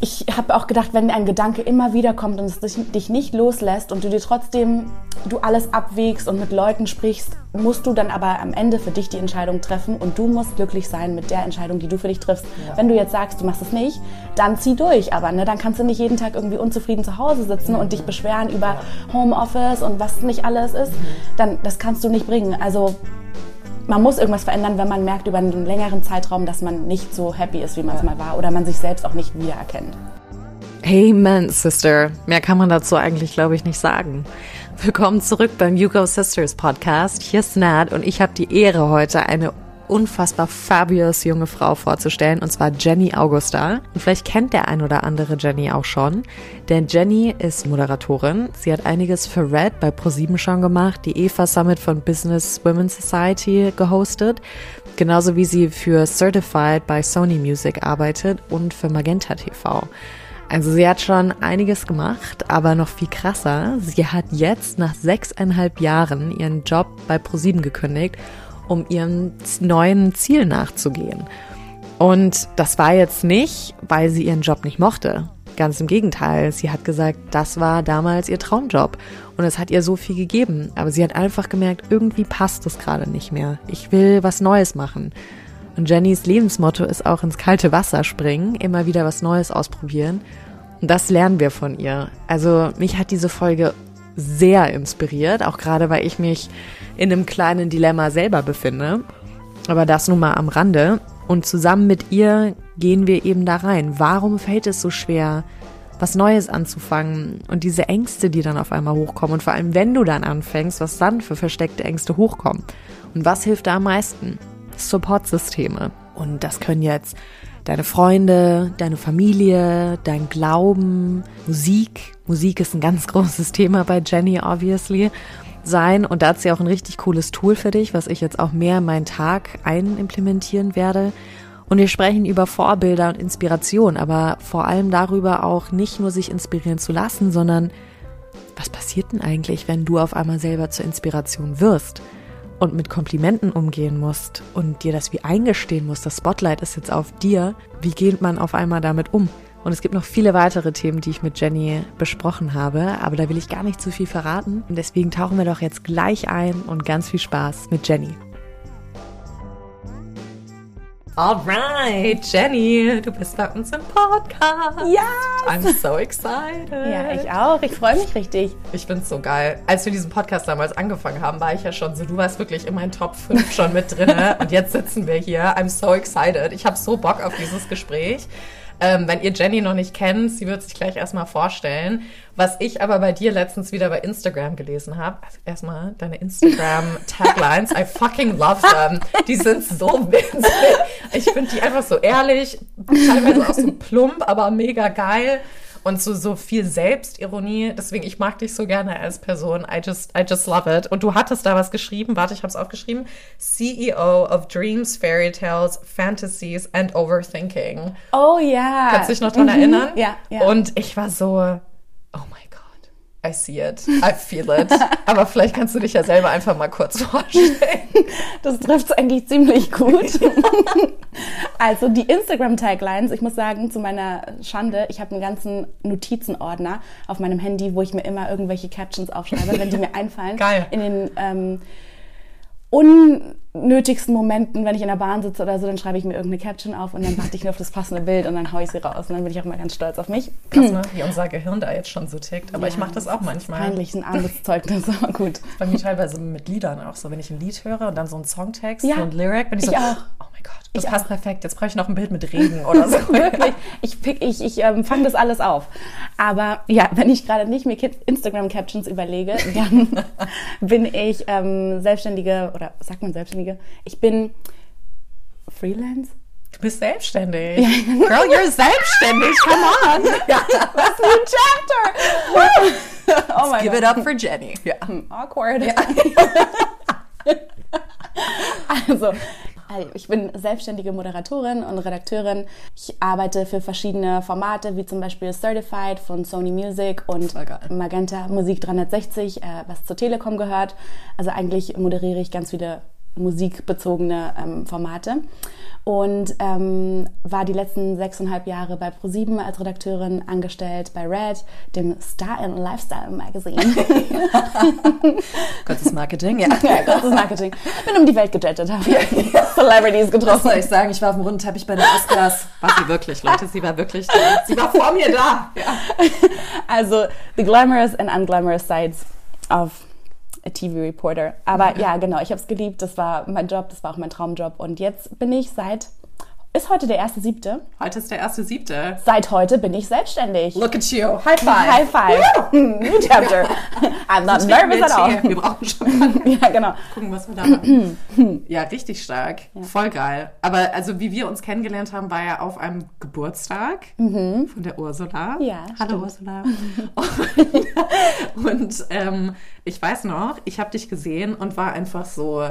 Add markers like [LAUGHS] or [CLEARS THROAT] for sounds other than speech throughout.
ich habe auch gedacht, wenn ein Gedanke immer wieder kommt und es dich nicht loslässt und du dir trotzdem du alles abwägst und mit Leuten sprichst, musst du dann aber am Ende für dich die Entscheidung treffen und du musst glücklich sein mit der Entscheidung, die du für dich triffst. Ja. Wenn du jetzt sagst, du machst es nicht, dann zieh durch, aber ne, dann kannst du nicht jeden Tag irgendwie unzufrieden zu Hause sitzen mhm. und dich beschweren über Homeoffice und was nicht alles ist. Mhm. Dann das kannst du nicht bringen. Also man muss irgendwas verändern, wenn man merkt über einen längeren Zeitraum, dass man nicht so happy ist, wie man es mal war oder man sich selbst auch nicht wiedererkennt. Amen, Sister. Mehr kann man dazu eigentlich, glaube ich, nicht sagen. Willkommen zurück beim Yugo Sisters Podcast. Hier ist Nat und ich habe die Ehre, heute eine unfassbar fabulous junge Frau vorzustellen, und zwar Jenny Augusta. Und vielleicht kennt der ein oder andere Jenny auch schon, denn Jenny ist Moderatorin. Sie hat einiges für Red bei ProSieben schon gemacht, die Eva Summit von Business Women's Society gehostet, genauso wie sie für Certified bei Sony Music arbeitet und für Magenta TV. Also sie hat schon einiges gemacht, aber noch viel krasser, sie hat jetzt nach sechseinhalb Jahren ihren Job bei ProSieben gekündigt um ihrem neuen Ziel nachzugehen. Und das war jetzt nicht, weil sie ihren Job nicht mochte. Ganz im Gegenteil, sie hat gesagt, das war damals ihr Traumjob und es hat ihr so viel gegeben. Aber sie hat einfach gemerkt, irgendwie passt es gerade nicht mehr. Ich will was Neues machen. Und Jennys Lebensmotto ist auch ins kalte Wasser springen, immer wieder was Neues ausprobieren. Und das lernen wir von ihr. Also mich hat diese Folge sehr inspiriert, auch gerade weil ich mich in einem kleinen Dilemma selber befinde. Aber das nun mal am Rande. Und zusammen mit ihr gehen wir eben da rein. Warum fällt es so schwer, was Neues anzufangen und diese Ängste, die dann auf einmal hochkommen und vor allem, wenn du dann anfängst, was dann für versteckte Ängste hochkommen und was hilft da am meisten? Supportsysteme. Und das können jetzt deine Freunde, deine Familie, dein Glauben, Musik. Musik ist ein ganz großes Thema bei Jenny, obviously sein. Und da hat sie auch ein richtig cooles Tool für dich, was ich jetzt auch mehr in meinen Tag einimplementieren werde. Und wir sprechen über Vorbilder und Inspiration, aber vor allem darüber auch nicht nur sich inspirieren zu lassen, sondern was passiert denn eigentlich, wenn du auf einmal selber zur Inspiration wirst und mit Komplimenten umgehen musst und dir das wie eingestehen musst, das Spotlight ist jetzt auf dir, wie geht man auf einmal damit um? Und es gibt noch viele weitere Themen, die ich mit Jenny besprochen habe, aber da will ich gar nicht zu viel verraten. Und deswegen tauchen wir doch jetzt gleich ein und ganz viel Spaß mit Jenny. Alright, Jenny, du bist bei uns im Podcast. Ja. I'm so excited. Ja, ich auch. Ich freue mich richtig. Ich find's so geil. Als wir diesen Podcast damals angefangen haben, war ich ja schon so, du warst wirklich in meinen Top 5 schon mit drin. [LAUGHS] und jetzt sitzen wir hier. I'm so excited. Ich habe so Bock auf dieses Gespräch. Ähm, wenn ihr Jenny noch nicht kennt, sie wird sich gleich erstmal vorstellen. Was ich aber bei dir letztens wieder bei Instagram gelesen habe, also erstmal deine Instagram-Taglines, I fucking love them. Die sind so witzig. Ich finde die einfach so ehrlich, teilweise auch so plump, aber mega geil und so, so viel Selbstironie. Deswegen, ich mag dich so gerne als Person. I just, I just love it. Und du hattest da was geschrieben. Warte, ich habe es aufgeschrieben. CEO of Dreams, Fairy Tales, Fantasies and Overthinking. Oh ja. Kannst du dich noch dran mhm. erinnern? Ja, ja. Und ich war so, oh my I see it, I feel it. [LAUGHS] Aber vielleicht kannst du dich ja selber einfach mal kurz vorstellen. [LAUGHS] Das trifft es eigentlich ziemlich gut. [LAUGHS] Also die Instagram-Taglines, ich muss sagen, zu meiner Schande, ich habe einen ganzen Notizenordner auf meinem Handy, wo ich mir immer irgendwelche Captions aufschreibe, wenn die mir einfallen. Geil. In den ähm, unnötigsten Momenten, wenn ich in der Bahn sitze oder so, dann schreibe ich mir irgendeine Caption auf und dann warte ich nur auf das passende Bild und dann haue ich sie raus. Und dann bin ich auch immer ganz stolz auf mich. Krass, ne? wie unser Gehirn da jetzt schon so tickt. Aber ja, ich mache das auch manchmal. Peinlich, ein Arbeitszeugnis, [LAUGHS] aber gut. Bei mir teilweise mit Liedern auch so. Wenn ich ein Lied höre und dann so ein Songtext, ja, so ein Lyric, bin ich, ich so, auch. oh mein Gott, das ich passt auch. perfekt. Jetzt brauche ich noch ein Bild mit Regen oder so. [LAUGHS] Wirklich, ich, ich, ich ähm, fange das alles auf. Aber ja, wenn ich gerade nicht mir Instagram-Captions überlege, [LAUGHS] dann bin ich ähm, Selbstständige, oder sagt man Selbstständige? Ich bin Freelance? Du bist selbstständig. Ja. Girl, you're selbstständig. Come on. [LAUGHS] Ja. Was new chapter. oh my give God. it up for Jenny. Ja. Hm, awkward. Ja. also, ich bin selbstständige Moderatorin und Redakteurin. Ich arbeite für verschiedene Formate, wie zum Beispiel Certified von Sony Music und Magenta Musik 360, äh, was zur Telekom gehört. Also eigentlich moderiere ich ganz viele musikbezogene ähm, Formate und ähm, war die letzten sechseinhalb Jahre bei ProSieben als Redakteurin angestellt bei Red, dem Star and Lifestyle Magazine. [LAUGHS] [LAUGHS] Kurzes Marketing, ja. ja, kurzes Marketing. Bin um die Welt gejettet, habe [LAUGHS] Celebrities getroffen. Was soll ich sagen? Ich war auf dem runden Teppich bei den Oscars. War sie wirklich, Leute? Sie war wirklich da. Sie war vor mir da. Ja. Also, the glamorous and unglamorous sides of a TV Reporter. Aber [LAUGHS] ja, genau, ich habe es geliebt. Das war mein Job, das war auch mein Traumjob. Und jetzt bin ich seit ist heute der erste siebte. Heute ist der erste siebte. Seit heute bin ich selbstständig. Look at you. High five. High five. [LAUGHS] New chapter. I'm not nervous at all. Wir brauchen schon. [LAUGHS] [LAUGHS] ja, genau. Gucken, was wir da machen. [CLEARS THROAT] ja, richtig stark. Ja. Voll geil. Aber also, wie wir uns kennengelernt haben, war ja auf einem Geburtstag mhm. von der Ursula. Ja. Hallo stimmt. Ursula. und, und ähm, ich weiß noch, ich habe dich gesehen und war einfach so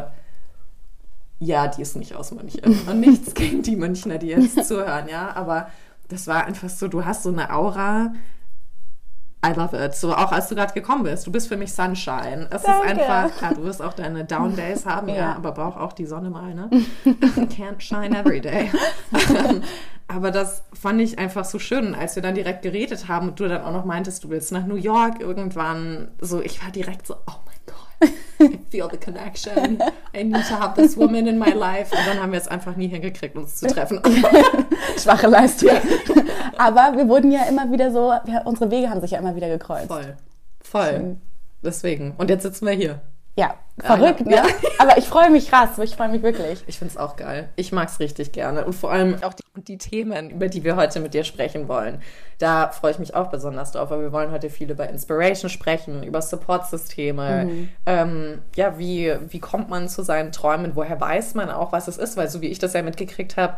ja, die ist nicht aus München. [LAUGHS] Und nichts gegen die Münchner, die jetzt [LAUGHS] zuhören, ja. Aber das war einfach so, du hast so eine Aura. I love it. So auch als du gerade gekommen bist. Du bist für mich Sunshine. Es Danke. ist einfach, klar, du wirst auch deine Down Days [LAUGHS] haben, ja, ja aber braucht auch die Sonne mal, ne? Can't shine every day. aber das fand ich einfach so schön, als wir dann direkt geredet haben und du dann auch noch meintest, du willst nach New York irgendwann. So, ich war direkt so, oh mein I [LAUGHS] feel the connection. I need to have this woman in my life. Und dann haben wir es einfach nie hingekriegt, uns zu treffen. [LAUGHS] Schwache Leistung. Aber wir wurden ja immer wieder so, wir, unsere Wege haben sich ja immer wieder gekreuzt. Voll. Voll. Deswegen. Und jetzt sitzen wir hier. Ja, verrückt, ne? Ja. [LAUGHS] Aber ich freue mich krass, ich freue mich wirklich. Ich finde es auch geil. Ich mag es richtig gerne. Und vor allem auch die, die, Themen, über die wir heute mit dir sprechen wollen. Da freue ich mich auch besonders drauf, weil wir wollen heute viel über Inspiration sprechen, über Support-Systeme. Mhm. Ähm, ja, wie, wie kommt man zu seinen Träumen? Woher weiß man auch, was es ist? Weil so wie ich das ja mitgekriegt habe,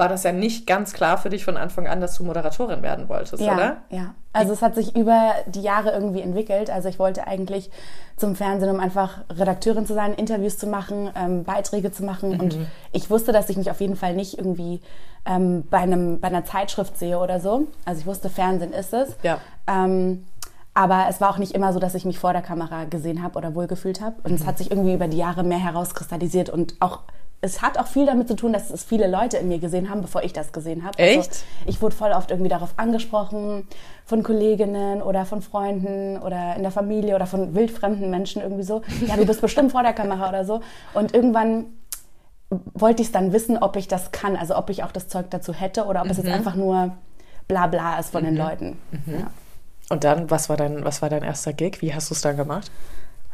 war das ja nicht ganz klar für dich von Anfang an, dass du Moderatorin werden wolltest, ja, oder? Ja, also es hat sich über die Jahre irgendwie entwickelt. Also ich wollte eigentlich zum Fernsehen, um einfach Redakteurin zu sein, Interviews zu machen, ähm, Beiträge zu machen. Mhm. Und ich wusste, dass ich mich auf jeden Fall nicht irgendwie ähm, bei, einem, bei einer Zeitschrift sehe oder so. Also ich wusste, Fernsehen ist es. Ja. Ähm, aber es war auch nicht immer so, dass ich mich vor der Kamera gesehen habe oder wohlgefühlt habe. Und mhm. es hat sich irgendwie über die Jahre mehr herauskristallisiert und auch es hat auch viel damit zu tun, dass es viele Leute in mir gesehen haben, bevor ich das gesehen habe. Also Echt? Also ich wurde voll oft irgendwie darauf angesprochen von Kolleginnen oder von Freunden oder in der Familie oder von wildfremden Menschen irgendwie so. Ja, du bist bestimmt vor der Kamera oder so. Und irgendwann wollte ich es dann wissen, ob ich das kann, also ob ich auch das Zeug dazu hätte oder ob mhm. es jetzt mhm. einfach nur bla bla ist von mhm. den Leuten. Mhm. Ja. Und dann, was war dein, was war dein erster Gig? Wie hast du es dann gemacht?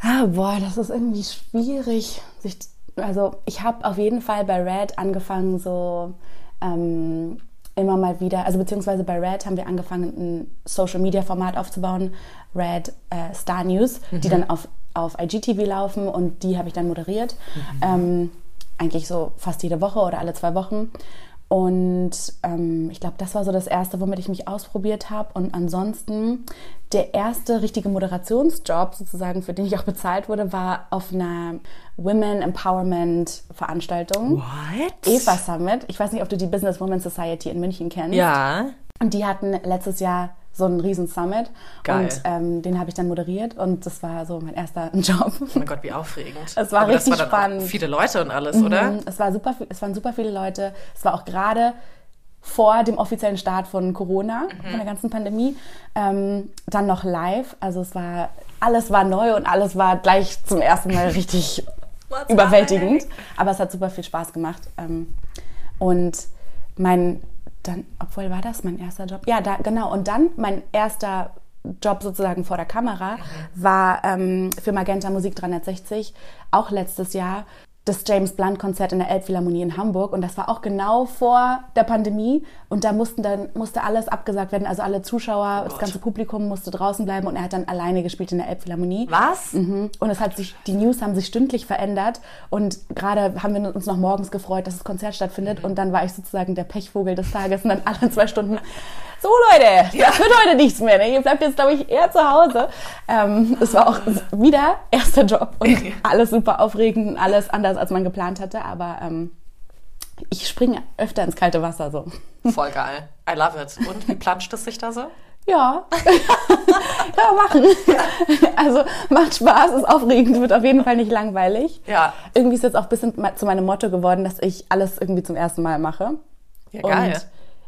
Ah, boah, das ist irgendwie schwierig, sich also ich habe auf jeden Fall bei Red angefangen, so ähm, immer mal wieder, also beziehungsweise bei Red haben wir angefangen, ein Social-Media-Format aufzubauen, Red äh, Star News, mhm. die dann auf, auf IGTV laufen und die habe ich dann moderiert. Mhm. Ähm, eigentlich so fast jede Woche oder alle zwei Wochen. Und ähm, ich glaube, das war so das Erste, womit ich mich ausprobiert habe. Und ansonsten, der erste richtige Moderationsjob sozusagen, für den ich auch bezahlt wurde, war auf einer Women Empowerment Veranstaltung. What? Eva Summit. Ich weiß nicht, ob du die Business Women Society in München kennst. Ja. Und die hatten letztes Jahr so einen riesen Summit. Geil. Und ähm, den habe ich dann moderiert und das war so mein erster [LAUGHS] Job. Oh mein Gott, wie aufregend. Es war Aber richtig das war spannend. viele Leute und alles, mhm. oder? Es, war super, es waren super viele Leute. Es war auch gerade vor dem offiziellen Start von Corona, mhm. von der ganzen Pandemie. Ähm, dann noch live. Also es war, alles war neu und alles war gleich zum ersten Mal richtig überwältigend. Aber es hat super viel Spaß gemacht. Ähm, und mein dann, obwohl war das mein erster Job? Ja, da, genau. Und dann mein erster Job sozusagen vor der Kamera mhm. war ähm, für Magenta Musik 360, auch letztes Jahr das James Blunt Konzert in der Elbphilharmonie in Hamburg und das war auch genau vor der Pandemie und da mussten dann musste alles abgesagt werden, also alle Zuschauer, oh das ganze Publikum musste draußen bleiben und er hat dann alleine gespielt in der Elbphilharmonie. Was? Mhm. Und es hat sich die News haben sich stündlich verändert und gerade haben wir uns noch morgens gefreut, dass das Konzert stattfindet mhm. und dann war ich sozusagen der Pechvogel des Tages und dann alle zwei Stunden so Leute, ja. das wird heute nichts mehr. Ne? Ihr bleibt jetzt, glaube ich, eher zu Hause. Ähm, es war auch wieder erster Job und alles super aufregend, alles anders, als man geplant hatte. Aber ähm, Ich springe öfter ins kalte Wasser so. Voll geil. I love it. Und wie planscht es sich da so? Ja. [LAUGHS] ja, machen. Also macht Spaß, ist aufregend, wird auf jeden Fall nicht langweilig. Ja. Irgendwie ist jetzt auch ein bisschen zu meinem Motto geworden, dass ich alles irgendwie zum ersten Mal mache. Ja, geil. Und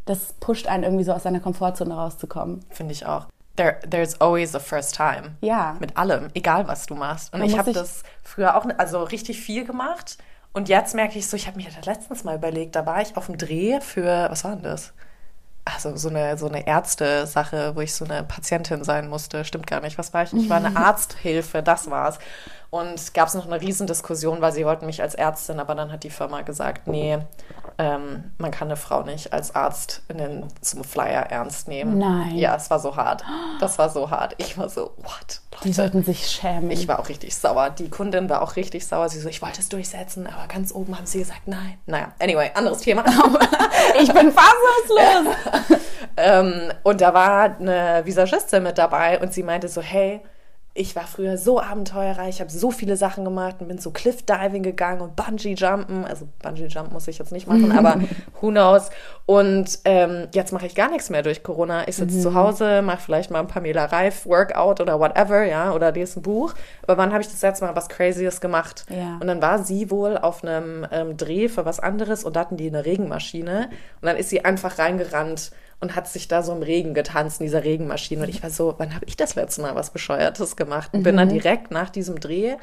das pusht einen irgendwie so aus seiner Komfortzone rauszukommen. Finde ich auch. There, there's always a first time. Ja. Mit allem, egal was du machst. Und Man ich habe das früher auch also richtig viel gemacht. Und jetzt merke ich so, ich habe mir das letztens mal überlegt, da war ich auf dem Dreh für, was war denn das? Also so eine, so eine Ärzte-Sache, wo ich so eine Patientin sein musste. Stimmt gar nicht. Was war ich? Ich war eine [LAUGHS] Arzthilfe, das war's. Und gab es noch eine Riesendiskussion, weil sie wollten mich als Ärztin, aber dann hat die Firma gesagt, nee, ähm, man kann eine Frau nicht als Arzt in den, zum Flyer ernst nehmen. Nein. Ja, es war so hart. Das war so hart. Ich war so, what? Die sollten sich schämen. Ich war auch richtig sauer. Die Kundin war auch richtig sauer. Sie so, ich wollte es durchsetzen, aber ganz oben haben sie gesagt, nein. Naja, anyway, anderes Thema. [LAUGHS] ich bin fassungslos. [LAUGHS] ähm, und da war eine Visagistin mit dabei und sie meinte so, hey, ich war früher so abenteuerreich, ich habe so viele Sachen gemacht und bin so Cliff-Diving gegangen und Bungee-Jumpen. Also Bungee-Jump muss ich jetzt nicht machen, aber [LAUGHS] who knows. Und ähm, jetzt mache ich gar nichts mehr durch Corona. Ich sitze zu Hause, mache vielleicht mal ein Pamela Reif-Workout oder whatever, ja, oder lese ein Buch. Aber wann habe ich das letzte Mal was Crazyes gemacht? Ja. Und dann war sie wohl auf einem ähm, Dreh für was anderes und da hatten die eine Regenmaschine. Und dann ist sie einfach reingerannt und hat sich da so im Regen getanzt in dieser Regenmaschine. Und ich war so, wann habe ich das letzte Mal was Bescheuertes gemacht? Und bin dann direkt nach diesem Dreh,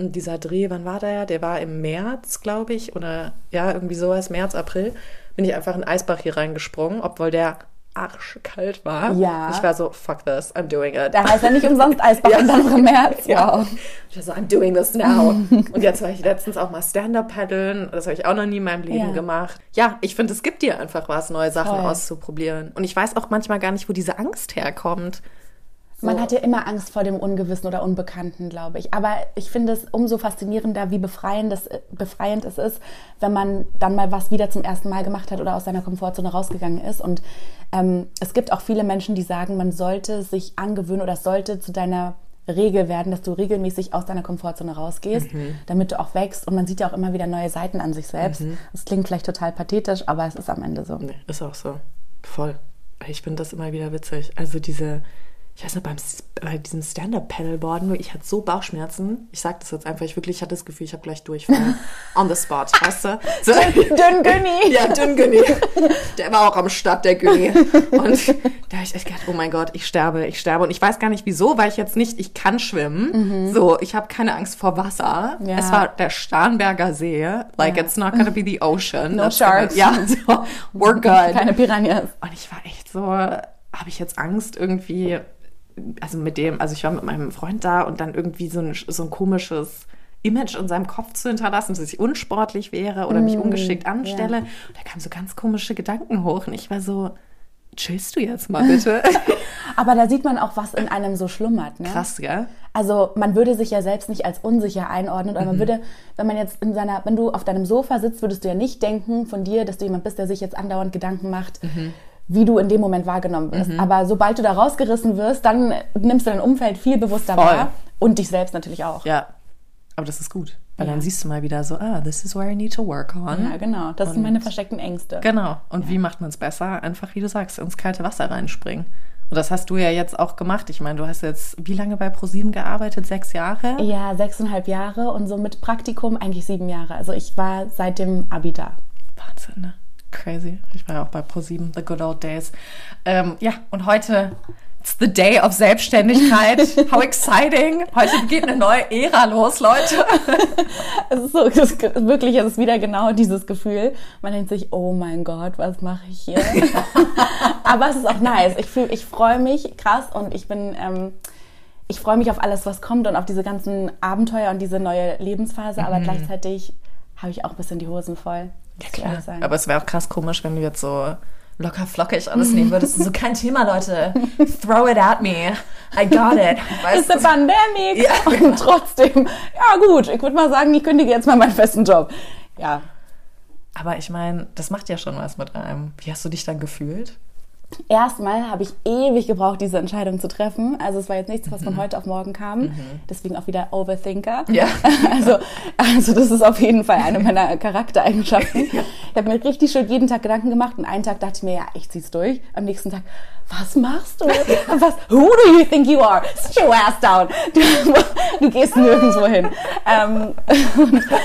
und dieser Dreh, wann war der? Der war im März, glaube ich, oder ja, irgendwie sowas, März, April, bin ich einfach in den Eisbach hier reingesprungen, obwohl der arschkalt war. Ja. Ich war so, fuck this, I'm doing it. Da heißt ja nicht umsonst Eisbach [LAUGHS] und dann noch im März. Ja. Wow. Ich war so, I'm doing this now. [LAUGHS] und jetzt war ich letztens auch mal Stand-Up paddeln. Das habe ich auch noch nie in meinem Leben Ja. gemacht. Ja, ich finde, es gibt dir einfach was, neue Sachen Voll. auszuprobieren. Und ich weiß auch manchmal gar nicht, wo diese Angst herkommt. Man hat ja immer Angst vor dem Ungewissen oder Unbekannten, glaube ich. Aber ich finde es umso faszinierender, wie befreiend es, befreiend es ist, wenn man dann mal was wieder zum ersten Mal gemacht hat oder aus seiner Komfortzone rausgegangen ist. Und ähm, es gibt auch viele Menschen, die sagen, man sollte sich angewöhnen oder es sollte zu deiner Regel werden, dass du regelmäßig aus deiner Komfortzone rausgehst, damit du auch wächst. Und man sieht ja auch immer wieder neue Seiten an sich selbst. Das klingt vielleicht total pathetisch, aber es ist am Ende so. Nee, ist auch so. Voll. Ich finde das immer wieder witzig. Also diese, ich weiß noch, beim, bei diesem Stand-Up-Paddleboarden, ich hatte so Bauchschmerzen. Ich sag das jetzt einfach, ich wirklich hatte das Gefühl, ich habe gleich Durchfall. [LAUGHS] On the spot, weißt du? So. Dünn Günni! [LAUGHS] Ja, dünn Günni. [LAUGHS] Der war auch am Start, der Günni. Und da habe ich echt gedacht, oh mein Gott, ich sterbe, ich sterbe. Und ich weiß gar nicht wieso, weil ich jetzt nicht, ich kann schwimmen. So, ich habe keine Angst vor Wasser. Ja. Es war der Starnberger See. Like, it's not gonna be the ocean. No That's sharks. Gonna, ja, so, we're good. Keine Piranhas. Und ich war echt so, habe ich jetzt Angst irgendwie, also mit dem, also ich war mit meinem Freund da und dann irgendwie so ein, so ein komisches Image in seinem Kopf zu hinterlassen, dass ich unsportlich wäre oder mich ungeschickt anstelle. Und da kamen so ganz komische Gedanken hoch und ich war so, chillst du jetzt mal bitte? [LAUGHS] Aber da sieht man auch, was in einem so schlummert. Ne? Krass, gell? Also man würde sich ja selbst nicht als unsicher einordnen oder man würde, wenn man jetzt in seiner, wenn du auf deinem Sofa sitzt, würdest du ja nicht denken von dir, dass du jemand bist, der sich jetzt andauernd Gedanken macht, wie du in dem Moment wahrgenommen wirst. Aber sobald du da rausgerissen wirst, dann nimmst du dein Umfeld viel bewusster Voll. wahr und dich selbst natürlich auch. Ja. Aber das ist gut. Weil Ja. dann siehst du mal wieder so, ah, this is where I need to work on. Ja, genau. Das sind meine versteckten Ängste. Genau. Und wie macht man es besser? Einfach, wie du sagst, ins kalte Wasser reinspringen. Und das hast du ja jetzt auch gemacht. Ich meine, du hast jetzt wie lange bei ProSieben gearbeitet? Sechs Jahre? Ja, sechseinhalb Jahre und so mit Praktikum eigentlich sieben Jahre. Also ich war seit dem Abi da. Wahnsinn, ne? Crazy. Ich war ja auch bei ProSieben, the good old days. Ähm, ja, und heute, it's the day of Selbstständigkeit. [LAUGHS] How exciting. Heute geht eine neue Ära los, Leute. [LAUGHS] Es ist so, es ist wirklich, es ist wieder genau dieses Gefühl. Man denkt sich, oh mein Gott, was mache ich hier? [LAUGHS] Aber es ist auch nice. Ich fühl, ich freue mich krass und ich bin, ähm, ich freue mich auf alles, was kommt und auf diese ganzen Abenteuer und diese neue Lebensphase. Aber gleichzeitig habe ich auch ein bisschen die Hosen voll. Ich ehrlich sagen. Aber es wäre auch krass komisch, wenn du jetzt so locker flockig alles nehmen würdest. So kein Thema, Leute. [LAUGHS] Throw it at me. I got it. It's Weißt a du? pandemic. Ja. [LAUGHS] Und trotzdem, ja gut, ich würde mal sagen, ich kündige jetzt mal meinen festen Job. Ja, Aber ich meine, das macht ja schon was mit einem. Wie hast du dich dann gefühlt? Erstmal habe ich ewig gebraucht, diese Entscheidung zu treffen. Also es war jetzt nichts, was von mhm. heute auf morgen kam. Mhm. Deswegen auch wieder Overthinker. Ja. [LAUGHS] Also, also das ist auf jeden Fall eine meiner [LAUGHS] Charaktereigenschaften. Ja. Ich habe mir richtig schön jeden Tag Gedanken gemacht und einen Tag dachte ich mir, ja, ich zieh's durch. Am nächsten Tag, was machst du? [LAUGHS] Was, who do you think you are? Sit your ass down. Du, du gehst nirgendwo hin. Ähm,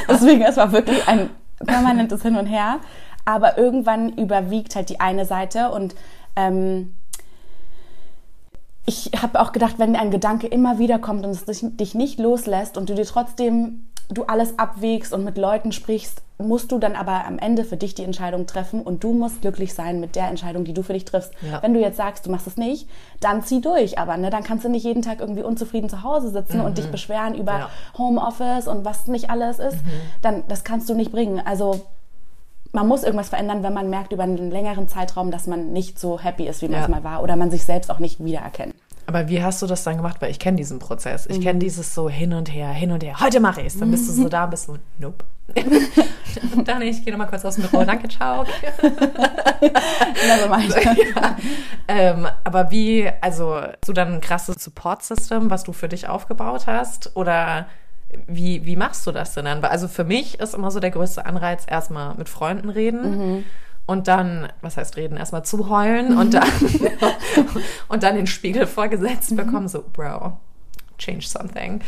deswegen, es war wirklich ein permanentes Hin und Her. Aber irgendwann überwiegt halt die eine Seite und ähm, ich habe auch gedacht, wenn ein Gedanke immer wieder kommt und es dich nicht loslässt und du dir trotzdem du alles abwägst und mit Leuten sprichst, musst du dann aber am Ende für dich die Entscheidung treffen und du musst glücklich sein mit der Entscheidung, die du für dich triffst. Ja. Wenn du jetzt sagst, du machst es nicht, dann zieh durch. Aber ne, dann kannst du nicht jeden Tag irgendwie unzufrieden zu Hause sitzen mhm. und dich beschweren über ja. Homeoffice und was nicht alles ist. Mhm. Dann das kannst du nicht bringen. Also man muss irgendwas verändern, wenn man merkt über einen längeren Zeitraum, dass man nicht so happy ist, wie man ja. es mal war, oder man sich selbst auch nicht wiedererkennt. Aber wie hast du das dann gemacht? Weil ich kenne diesen Prozess. Ich mhm. kenne dieses so hin und her, hin und her. Heute mache ich es. Dann bist du so da, bist so, nope. [LAUGHS] dann ich gehe nochmal kurz aus dem Büro. Danke, ciao. [LAUGHS] [LAUGHS] ja. ähm, aber wie, also, hast du dann ein krasses Support-System, was du für dich aufgebaut hast? Oder wie, wie machst du das denn dann? Also für mich ist immer so der größte Anreiz, erstmal mit Freunden reden. Mhm. Und dann, was heißt reden, erstmal zuheulen und dann, [LAUGHS] und dann den Spiegel vorgesetzt mhm. bekommen, so, Bro, change something.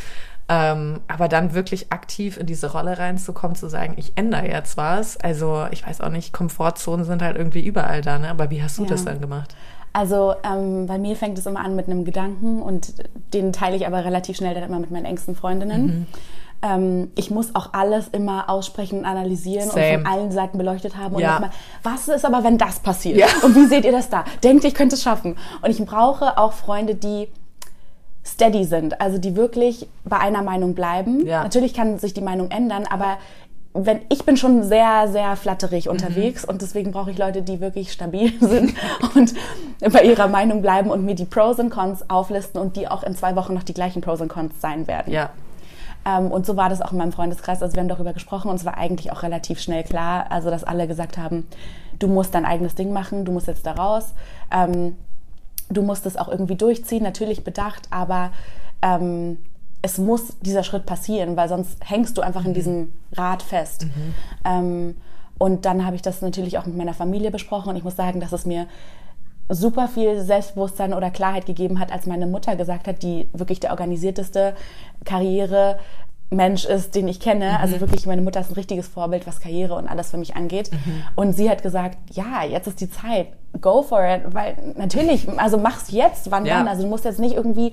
Ähm, aber dann wirklich aktiv in diese Rolle reinzukommen, zu sagen, ich ändere jetzt was. Also, ich weiß auch nicht, Komfortzonen sind halt irgendwie überall da, ne? Aber wie hast du ja. das dann gemacht? Also ähm, bei mir fängt es immer an mit einem Gedanken und den teile ich aber relativ schnell dann immer mit meinen engsten Freundinnen. Mhm. Ähm, ich muss auch alles immer aussprechen und analysieren Same. und von allen Seiten beleuchtet haben. Und ja. immer, was ist aber, wenn das passiert? Ja. Und wie seht ihr das da? Denkt, ich könnte es schaffen. Und ich brauche auch Freunde, die steady sind, also die wirklich bei einer Meinung bleiben. Ja. Natürlich kann sich die Meinung ändern, aber wenn ich bin schon sehr, sehr flatterig mhm. unterwegs mhm. und deswegen brauche ich Leute, die wirklich stabil [LAUGHS] sind und bei ihrer Meinung bleiben und mir die Pros und Cons auflisten und die auch in zwei Wochen noch die gleichen Pros und Cons sein werden. Ja. Ähm, und so war das auch in meinem Freundeskreis. Also wir haben darüber gesprochen und es war eigentlich auch relativ schnell klar, also dass alle gesagt haben, du musst dein eigenes Ding machen, du musst jetzt da raus. Ähm, du musst es auch irgendwie durchziehen, natürlich bedacht, aber ähm, es muss dieser Schritt passieren, weil sonst hängst du einfach in mhm. diesem Rad fest. Mhm. Ähm, und dann habe ich das natürlich auch mit meiner Familie besprochen und ich muss sagen, dass es mir super viel Selbstbewusstsein oder Klarheit gegeben hat, als meine Mutter gesagt hat, die wirklich der organisierteste Karriere Mensch ist, den ich kenne. Mhm. Also wirklich, meine Mutter ist ein richtiges Vorbild, was Karriere und alles für mich angeht. Mhm. Und sie hat gesagt, ja, jetzt ist die Zeit, go for it, weil natürlich, also mach's jetzt, wann ja. dann? Also du musst jetzt nicht irgendwie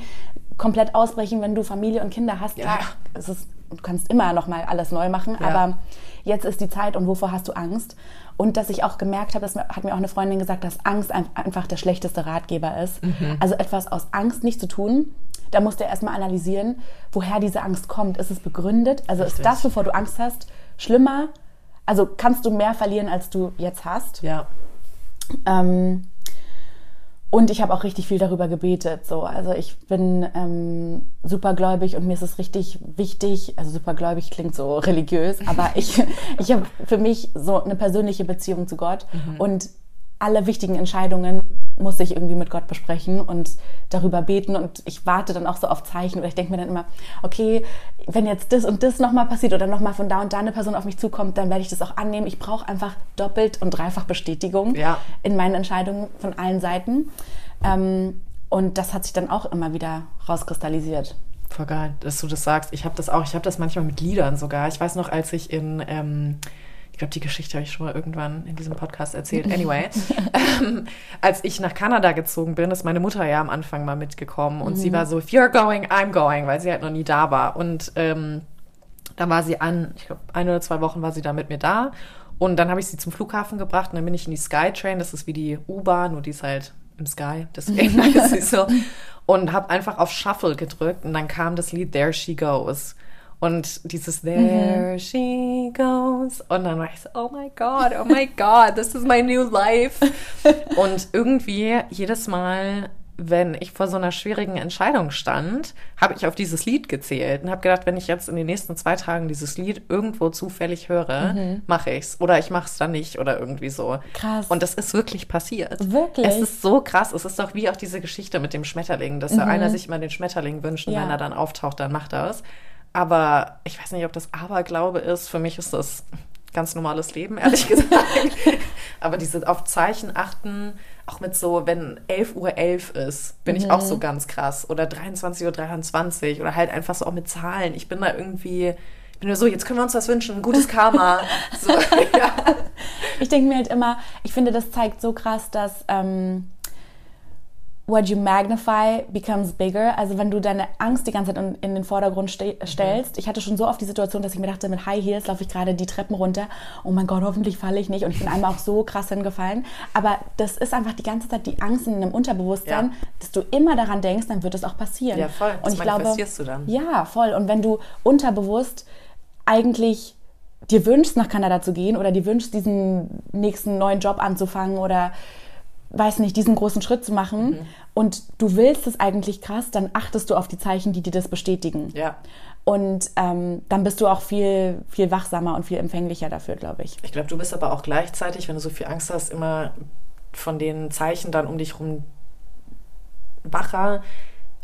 komplett ausbrechen, wenn du Familie und Kinder hast. Ja, es ist, du kannst immer noch mal alles neu machen, ja. aber jetzt ist die Zeit und wovor hast du Angst? Und dass ich auch gemerkt habe, das hat mir auch eine Freundin gesagt, dass Angst einfach der schlechteste Ratgeber ist. Mhm. Also etwas aus Angst nicht zu tun, da musst du erstmal analysieren, woher diese Angst kommt. Ist es begründet? Also Richtig. ist das, wovor du Angst hast, schlimmer? Also kannst du mehr verlieren, als du jetzt hast? Ja. Ähm, und ich habe auch richtig viel darüber gebetet. So. Also ich bin ähm, supergläubig und mir ist es richtig wichtig, also supergläubig klingt so [LAUGHS] religiös, aber ich, ich habe für mich so eine persönliche Beziehung zu Gott. Mhm. Und alle wichtigen Entscheidungen muss ich irgendwie mit Gott besprechen und darüber beten und ich warte dann auch so auf Zeichen oder ich denke mir dann immer, okay, wenn jetzt das und das nochmal passiert oder nochmal von da und da eine Person auf mich zukommt, dann werde ich das auch annehmen. Ich brauche einfach doppelt und dreifach Bestätigung ja. in meinen Entscheidungen von allen Seiten. Ähm, und das hat sich dann auch immer wieder rauskristallisiert. Voll geil, dass du das sagst. Ich habe das auch, ich habe das manchmal mit Liedern sogar. Ich weiß noch, als ich in ähm, ich glaube, die Geschichte habe ich schon mal irgendwann in diesem Podcast erzählt. [LAUGHS] Anyway, ähm, als ich nach Kanada gezogen bin, ist meine Mutter ja am Anfang mal mitgekommen und mhm. sie war so, if you're going, I'm going, weil sie halt noch nie da war. Und ähm, dann war sie an, ich glaube, ein oder zwei Wochen war sie da mit mir da. Und dann habe ich sie zum Flughafen gebracht und dann bin ich in die Skytrain, das ist wie die U-Bahn, nur die ist halt im Sky, deswegen [LAUGHS] ist sie so. Und habe einfach auf Shuffle gedrückt und dann kam das Lied There She Goes. Und dieses There mhm. she goes. Und dann war ich so, oh my God, oh my God, this is my new life. [LAUGHS] und irgendwie jedes Mal wenn ich vor so einer schwierigen Entscheidung stand, habe ich auf dieses Lied gezählt und habe gedacht, wenn ich jetzt in den nächsten zwei Tagen dieses Lied irgendwo zufällig höre, mhm. mache ich's oder ich mache es dann nicht oder irgendwie so. Krass. Und das ist wirklich passiert. Wirklich? Es ist so krass. Es ist doch wie auch diese Geschichte mit dem Schmetterling, dass mhm. einer sich immer den Schmetterling wünscht und ja. wenn er dann auftaucht, dann macht er es. Aber ich weiß nicht, ob das Aberglaube ist. Für mich ist das ganz normales Leben, ehrlich [LAUGHS] gesagt. Aber diese auf Zeichen achten, auch mit so, wenn 11.11 Uhr 11 ist, bin mhm. ich auch so mhm. ganz krass. Oder 23.23 Uhr 23, oder halt einfach so auch mit Zahlen. Ich bin da irgendwie, ich bin nur so, jetzt können wir uns was wünschen, gutes Karma. so, [LAUGHS] ja. Ich denke mir halt immer, ich finde, das zeigt so krass, dass ähm, what you magnify becomes bigger. Also wenn du deine Angst die ganze Zeit in, in den Vordergrund ste stellst. Ich hatte schon so oft die Situation, dass ich mir dachte, mit High Heels laufe ich gerade die Treppen runter. Oh mein Gott, hoffentlich falle ich nicht. Und ich bin einmal auch so krass hingefallen. Aber das ist einfach die ganze Zeit die Angst in einem Unterbewusstsein, ja. dass du immer daran denkst, dann wird es auch passieren. Ja, voll. Und das ich glaube, du dann. Ja, voll. Und wenn du unterbewusst eigentlich dir wünschst, nach Kanada zu gehen oder dir wünschst, diesen nächsten neuen Job anzufangen oder weiß nicht, diesen großen Schritt zu machen mhm. und du willst es eigentlich krass, dann achtest du auf die Zeichen, die dir das bestätigen. Ja. Und ähm, dann bist du auch viel, viel wachsamer und viel empfänglicher dafür, glaube ich. Ich glaube, du bist aber auch gleichzeitig, wenn du so viel Angst hast, immer von den Zeichen dann um dich rum wacher,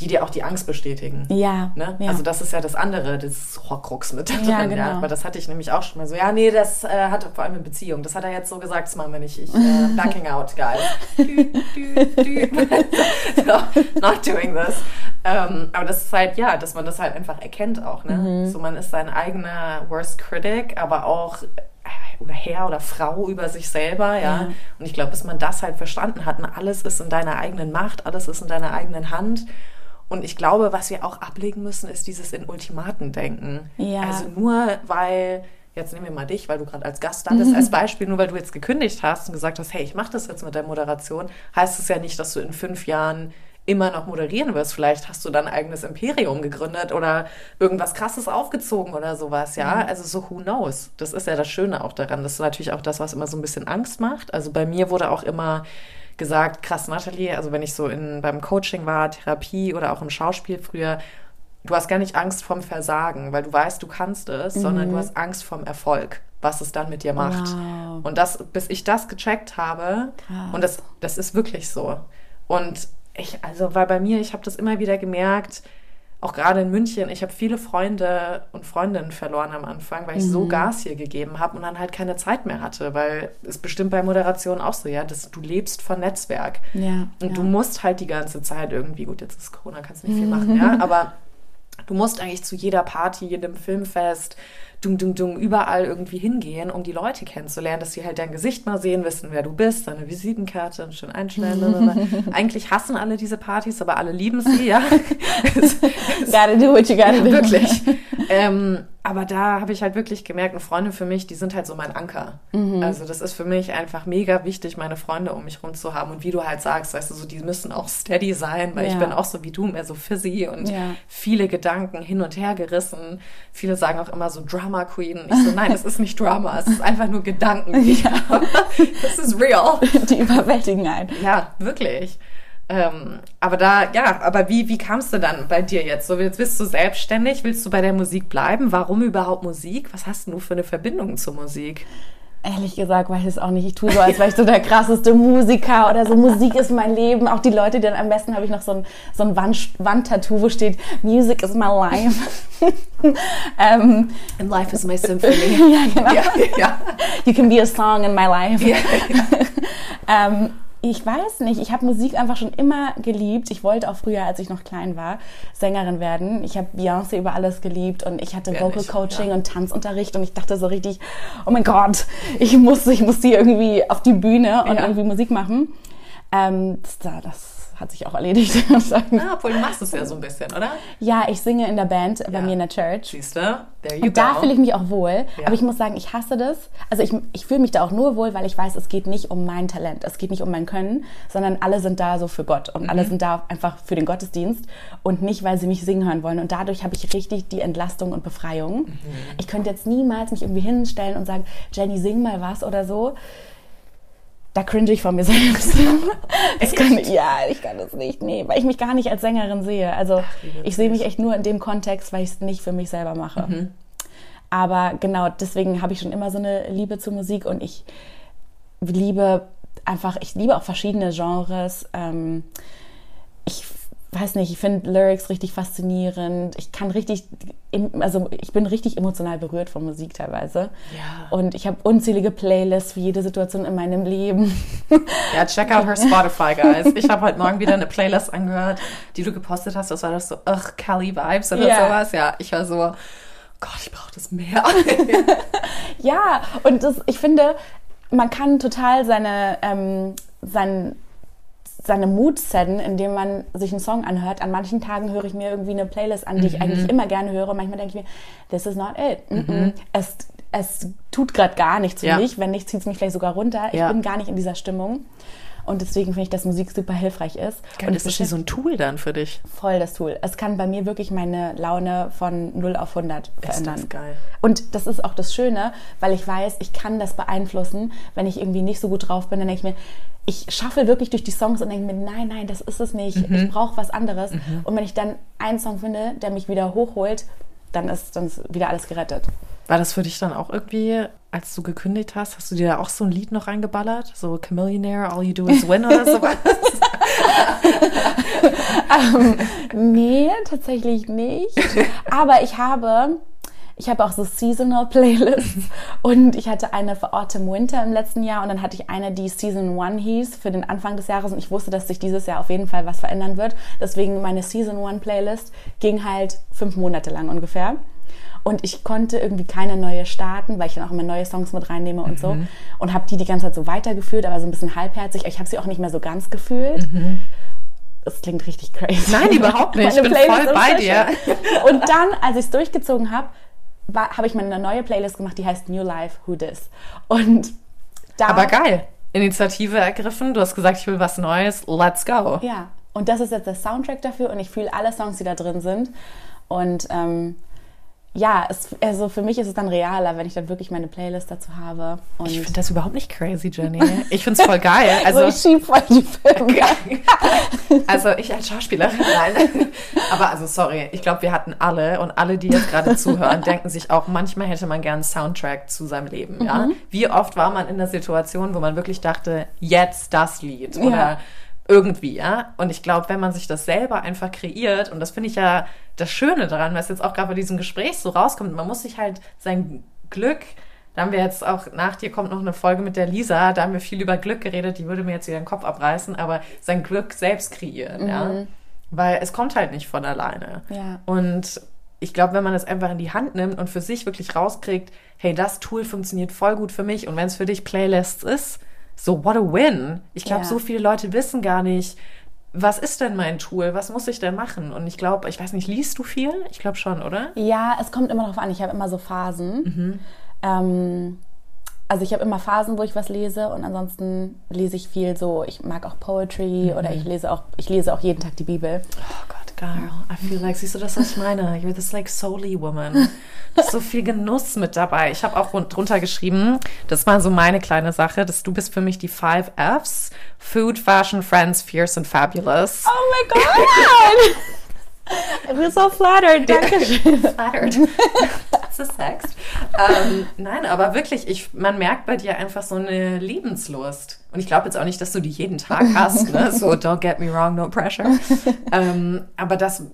die dir auch die Angst bestätigen. Ja, ne? ja. Also das ist ja das andere, das Horcrux mit [LAUGHS] drin. Ja, genau. Aber das hatte ich nämlich auch schon mal so. Ja, nee, das äh, hat vor allem in Beziehung. Das hat er jetzt so gesagt, das machen wir nicht. Ich, äh, [LAUGHS] backing out, guys. dü, dü, dü. so, not doing this. Ähm, aber das ist halt, ja, dass man das halt einfach erkennt auch. Ne? Mhm. So, man ist sein eigener Worst Critic, aber auch äh, oder Herr oder Frau über sich selber, ja. ja. Und ich glaube, bis man das halt verstanden hat, und alles ist in deiner eigenen Macht, alles ist in deiner eigenen Hand und ich glaube, was wir auch ablegen müssen, ist dieses in Ultimaten denken. Ja. Also nur weil, jetzt nehmen wir mal dich, weil du gerade als Gast da bist, als Beispiel, nur weil du jetzt gekündigt hast und gesagt hast, hey, ich mache das jetzt mit der Moderation, heißt es ja nicht, dass du in fünf Jahren immer noch moderieren wirst. Vielleicht hast du dann ein eigenes Imperium gegründet oder irgendwas krasses aufgezogen oder sowas, ja. Mhm. Also so who knows. Das ist ja das Schöne auch daran. Das ist natürlich auch das, was immer so ein bisschen Angst macht. Also bei mir wurde auch immer gesagt, krass, Nathalie, also wenn ich so in, beim Coaching war, Therapie oder auch im Schauspiel früher, du hast gar nicht Angst vom Versagen, weil du weißt, du kannst es, mhm. sondern du hast Angst vom Erfolg, was es dann mit dir macht. Wow. Und das, bis ich das gecheckt habe, krass. und das, das ist wirklich so. Und ich, also, weil bei mir, ich habe das immer wieder gemerkt, auch gerade in München, ich habe viele Freunde und Freundinnen verloren am Anfang, weil ich mhm. so Gas hier gegeben habe und dann halt keine Zeit mehr hatte, weil es bestimmt bei Moderation auch so, ja, dass du lebst von Netzwerk. Ja, und ja. du musst halt die ganze Zeit irgendwie, gut, jetzt ist Corona, kannst nicht viel [LAUGHS] machen, ja, aber du musst eigentlich zu jeder Party, jedem Filmfest, dung, dung, dung, überall irgendwie hingehen, um die Leute kennenzulernen, dass sie halt dein Gesicht mal sehen, wissen, wer du bist, deine Visitenkarte schön einstellen. [LAUGHS] Eigentlich hassen alle diese Partys, aber alle lieben sie, ja. [LAUGHS] gotta do what you gotta do. Wirklich. Ähm, aber da habe ich halt wirklich gemerkt, eine Freundin für mich, die sind halt so mein Anker. Mhm. Also das ist für mich einfach mega wichtig, meine Freunde um mich rum zu haben. Und wie du halt sagst, weißt du, so, die müssen auch steady sein, weil ja. ich bin auch so wie du, mehr so fizzy und ja. viele Gedanken hin und her gerissen. Viele sagen auch immer so Drama Queen. Und ich so, nein, es ist nicht Drama, es ist einfach nur Gedanken. [LAUGHS] Ja. [LAUGHS] Das ist real. Die überwältigen einen. Ja, wirklich. Ähm, aber da, ja, aber wie, wie kamst du dann bei dir jetzt? So, jetzt bist du selbstständig, willst du bei der Musik bleiben? Warum überhaupt Musik? Was hast du für eine Verbindung zur Musik? Ehrlich gesagt weiß ich es auch nicht. Ich tue so, als wäre ich so der krasseste Musiker oder so. Musik ist mein Leben. Auch die Leute, die dann am besten habe ich noch so ein, so ein Wand, Wandtattoo, wo steht Music is my life. [LAUGHS] ähm, And life is my symphony. [LAUGHS] ja, genau. Ja, ja. You can be a song in my life. Ja, [LAUGHS] ähm, ich weiß nicht, ich habe Musik einfach schon immer geliebt. Ich wollte auch früher, als ich noch klein war, Sängerin werden. Ich habe Beyoncé über alles geliebt und ich hatte Vocal Coaching ja. und Tanzunterricht und ich dachte so richtig, oh mein Gott, ich muss, ich muss die irgendwie auf die Bühne und ja. irgendwie Musik machen. Ähm, das, das hat sich auch erledigt. [LAUGHS] ah, obwohl du machst es ja so ein bisschen, oder? Ja, ich singe in der Band bei mir in der Church. Siehst du? There you Und go. da fühle ich mich auch wohl. Ja. Aber ich muss sagen, ich hasse das. Also ich, ich fühle mich da auch nur wohl, weil ich weiß, es geht nicht um mein Talent, es geht nicht um mein Können, sondern alle sind da so für Gott und mhm. alle sind da einfach für den Gottesdienst und nicht, weil sie mich singen hören wollen. Und dadurch habe ich richtig die Entlastung und Befreiung. Mhm. Ich könnte jetzt niemals mich irgendwie hinstellen und sagen, Jenny, sing mal was oder so da cringe ich vor mir selbst. [LAUGHS] Das kann, ja, ich kann das nicht, nee, weil ich mich gar nicht als Sängerin sehe. Also Ach, ich sehe mich echt nur in dem Kontext, weil ich es nicht für mich selber mache. Mhm. Aber genau, deswegen habe ich schon immer so eine Liebe zur Musik und ich liebe einfach, ich liebe auch verschiedene Genres. Ähm, ich weiß nicht, ich finde Lyrics richtig faszinierend. Ich kann richtig, also ich bin richtig emotional berührt von Musik teilweise. Ja. Und ich habe unzählige Playlists für jede Situation in meinem Leben. Ja, check out her Spotify, guys. Ich habe heute Morgen wieder eine Playlist angehört, die du gepostet hast. Das war das so, ugh, Kelly Vibes oder yeah. sowas. Ja, ich war so, Gott, ich brauche das mehr. [LAUGHS] ja, und das, ich finde, man kann total seine, ähm, sein, seine setzen, indem man sich einen Song anhört. An manchen Tagen höre ich mir irgendwie eine Playlist an, die mhm. ich eigentlich immer gerne höre. Manchmal denke ich mir, this is not it. Mhm. Es, es tut gerade gar nichts für ja. mich. Wenn nicht, zieht es mich vielleicht sogar runter. Ich ja. bin gar nicht in dieser Stimmung. Und deswegen finde ich, dass Musik super hilfreich ist. Geil, und das ist wie so ein Tool dann für dich. Voll das Tool. Es kann bei mir wirklich meine Laune von 0 auf 100 verändern. Ist das geil. Und das ist auch das Schöne, weil ich weiß, ich kann das beeinflussen. Wenn ich irgendwie nicht so gut drauf bin, dann denke ich mir, ich schaffe wirklich durch die Songs und denke mir, nein, nein, das ist es nicht. Mhm. Ich brauche was anderes. Mhm. Und wenn ich dann einen Song finde, der mich wieder hochholt, dann ist, dann ist wieder alles gerettet. War das für dich dann auch irgendwie, als du gekündigt hast, hast du dir da auch so ein Lied noch reingeballert? So Chameleonaire, All You Do Is Win oder sowas? um, [LAUGHS] ähm, nee, tatsächlich nicht. Aber ich habe ich habe auch so Seasonal Playlists und ich hatte eine für Autumn Winter im letzten Jahr und dann hatte ich eine, die Season One hieß für den Anfang des Jahres und ich wusste, dass sich dieses Jahr auf jeden Fall was verändern wird. Deswegen meine Season One Playlist ging halt fünf Monate lang ungefähr. Und ich konnte irgendwie keine neue starten, weil ich dann auch immer neue Songs mit reinnehme und mhm. so. Und habe die die ganze Zeit so weitergeführt, aber so ein bisschen halbherzig. Ich habe sie auch nicht mehr so ganz gefühlt. Mhm. Das klingt richtig crazy. Nein, [LAUGHS] überhaupt nicht. ich bin Playlist voll bei dir. Und dann, als ich es durchgezogen habe, habe ich mir eine neue Playlist gemacht, die heißt New Life Who Dis. Und da. Aber geil. Initiative ergriffen. Du hast gesagt, ich will was Neues. Let's go. Ja. Und das ist jetzt der Soundtrack dafür und ich fühle alle Songs, die da drin sind. Und ähm, ja, es, also für mich ist es dann realer, wenn ich dann wirklich meine Playlist dazu habe. Ich finde das überhaupt nicht crazy, Jenny. Ich finde es voll geil. [LAUGHS] Also, ich schieb voll die Filme. [LAUGHS] also ich als Schauspielerin, nein. Aber also sorry, ich glaube, wir hatten alle und alle, die jetzt gerade zuhören, denken sich auch, manchmal hätte man gern einen Soundtrack zu seinem Leben. Ja? Mhm. Wie oft war man in der Situation, wo man wirklich dachte, jetzt das Lied oder ja irgendwie, ja. Und ich glaube, wenn man sich das selber einfach kreiert, und das finde ich ja das Schöne daran, was jetzt auch gerade bei diesem Gespräch so rauskommt, man muss sich halt sein Glück, da haben wir jetzt auch, nach dir kommt noch eine Folge mit der Lisa, da haben wir viel über Glück geredet, die würde mir jetzt wieder den Kopf abreißen, aber sein Glück selbst kreieren, mhm. ja. Weil es kommt halt nicht von alleine. Ja. Und ich glaube, wenn man es einfach in die Hand nimmt und für sich wirklich rauskriegt, hey, das Tool funktioniert voll gut für mich und wenn es für dich Playlists ist, so what a win. Ich glaube, ja. so viele Leute wissen gar nicht, was ist denn mein Tool? Was muss ich denn machen? Und ich glaube, ich weiß nicht, liest du viel? Ich glaube schon, oder? Ja, es kommt immer darauf an. Ich habe immer so Phasen. Mhm. Ähm, also ich habe immer Phasen, wo ich was lese und ansonsten lese ich viel so, ich mag auch Poetry mhm. oder ich lese auch, ich lese auch jeden Tag die Bibel. Oh Gott, girl, I feel like, siehst du das, was ich meine? You're this like soully woman. [LAUGHS] So viel Genuss mit dabei. Ich habe auch drunter geschrieben, das war so meine kleine Sache, dass du bist für mich die Five Fs. Food, Fashion, Friends, Fierce and Fabulous. Oh my [LAUGHS] God! Feel so flattered. Dankeschön. [LAUGHS] flattered. That's a sext. Ähm, nein, aber wirklich, ich, man merkt bei dir einfach so eine Lebenslust. Und ich glaube jetzt auch nicht, dass du die jeden Tag [LAUGHS] hast. Ne? So, don't get me wrong, no pressure. Ähm, aber das,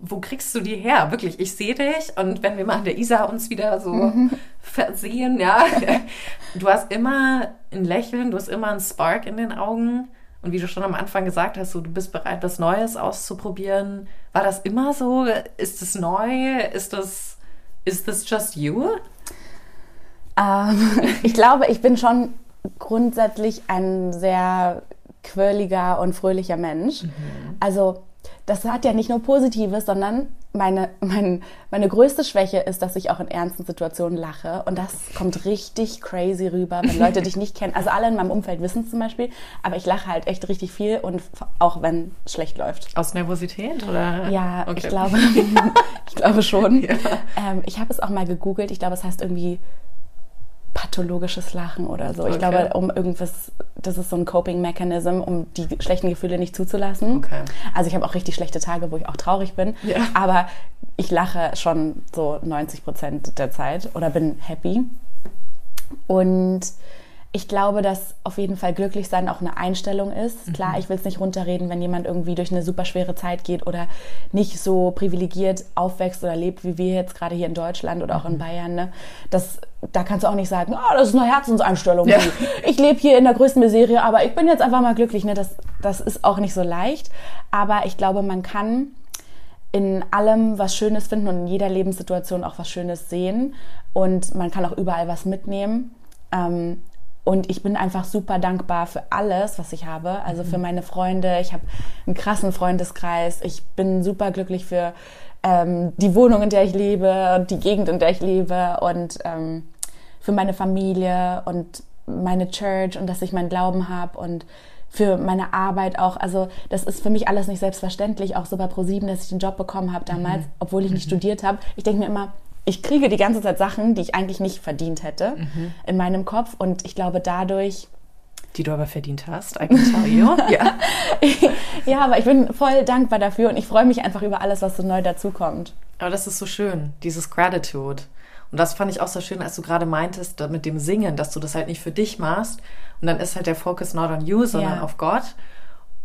wo kriegst du die her? Wirklich, ich sehe dich und wenn wir mal an der Isa uns wieder so mhm. versehen, ja, [LAUGHS] du hast immer ein Lächeln, du hast immer einen Spark in den Augen. Und wie du schon am Anfang gesagt hast, so, du bist bereit, was Neues auszuprobieren. War das immer so? Ist es neu? Ist das, ist das just you? Ähm, [LAUGHS] ich glaube, ich bin schon grundsätzlich ein sehr quirliger und fröhlicher Mensch. Mhm. Also das hat ja nicht nur Positives, sondern meine, mein, meine größte Schwäche ist, dass ich auch in ernsten Situationen lache. Und das kommt richtig crazy rüber, wenn Leute [LAUGHS] dich nicht kennen. Also alle in meinem Umfeld wissen es zum Beispiel, aber ich lache halt echt richtig viel und auch wenn es schlecht läuft. Aus Nervosität oder? Ja, okay. ich glaube, [LAUGHS] ich glaube schon. [LAUGHS] Ja. Ähm, ich habe es auch mal gegoogelt. Ich glaube, es heißt irgendwie pathologisches Lachen oder so. Okay. Ich glaube, um irgendwas, das ist so ein Coping-Mechanism, um die schlechten Gefühle nicht zuzulassen. Okay. Also ich habe auch richtig schlechte Tage, wo ich auch traurig bin. Ja. Aber ich lache schon so 90 Prozent der Zeit oder bin happy. Und ich glaube, dass auf jeden Fall glücklich sein auch eine Einstellung ist. Klar, ich will es nicht runterreden, wenn jemand irgendwie durch eine super schwere Zeit geht oder nicht so privilegiert aufwächst oder lebt, wie wir jetzt gerade hier in Deutschland oder auch in Bayern. Ne? Das, da kannst du auch nicht sagen, ah, das ist eine Herzenseinstellung. Ja. Ich lebe hier in der größten Miserie, aber ich bin jetzt einfach mal glücklich. Ne? Das, das ist auch nicht so leicht. Aber ich glaube, man kann in allem was Schönes finden und in jeder Lebenssituation auch was Schönes sehen. Und man kann auch überall was mitnehmen. Ähm, und ich bin einfach super dankbar für alles, was ich habe. Also für meine Freunde. Ich habe einen krassen Freundeskreis. Ich bin super glücklich für ähm, die Wohnung, in der ich lebe und die Gegend, in der ich lebe. Und ähm, für meine Familie und meine Church und dass ich meinen Glauben habe und für meine Arbeit auch. Also das ist für mich alles nicht selbstverständlich. Auch so bei ProSieben, dass ich den Job bekommen habe damals, obwohl ich nicht studiert habe. Ich denke mir immer, ich kriege die ganze Zeit Sachen, die ich eigentlich nicht verdient hätte in meinem Kopf. Und ich glaube dadurch, Die du aber verdient hast, I can tell you. ja. [LAUGHS] ja, aber ich bin voll dankbar dafür und ich freue mich einfach über alles, was so neu dazukommt. Aber das ist so schön, dieses Gratitude. Und das fand ich auch so schön, als du gerade meintest, mit dem Singen, dass du das halt nicht für dich machst. Und dann ist halt der Focus not on you, sondern Ja. auf Gott.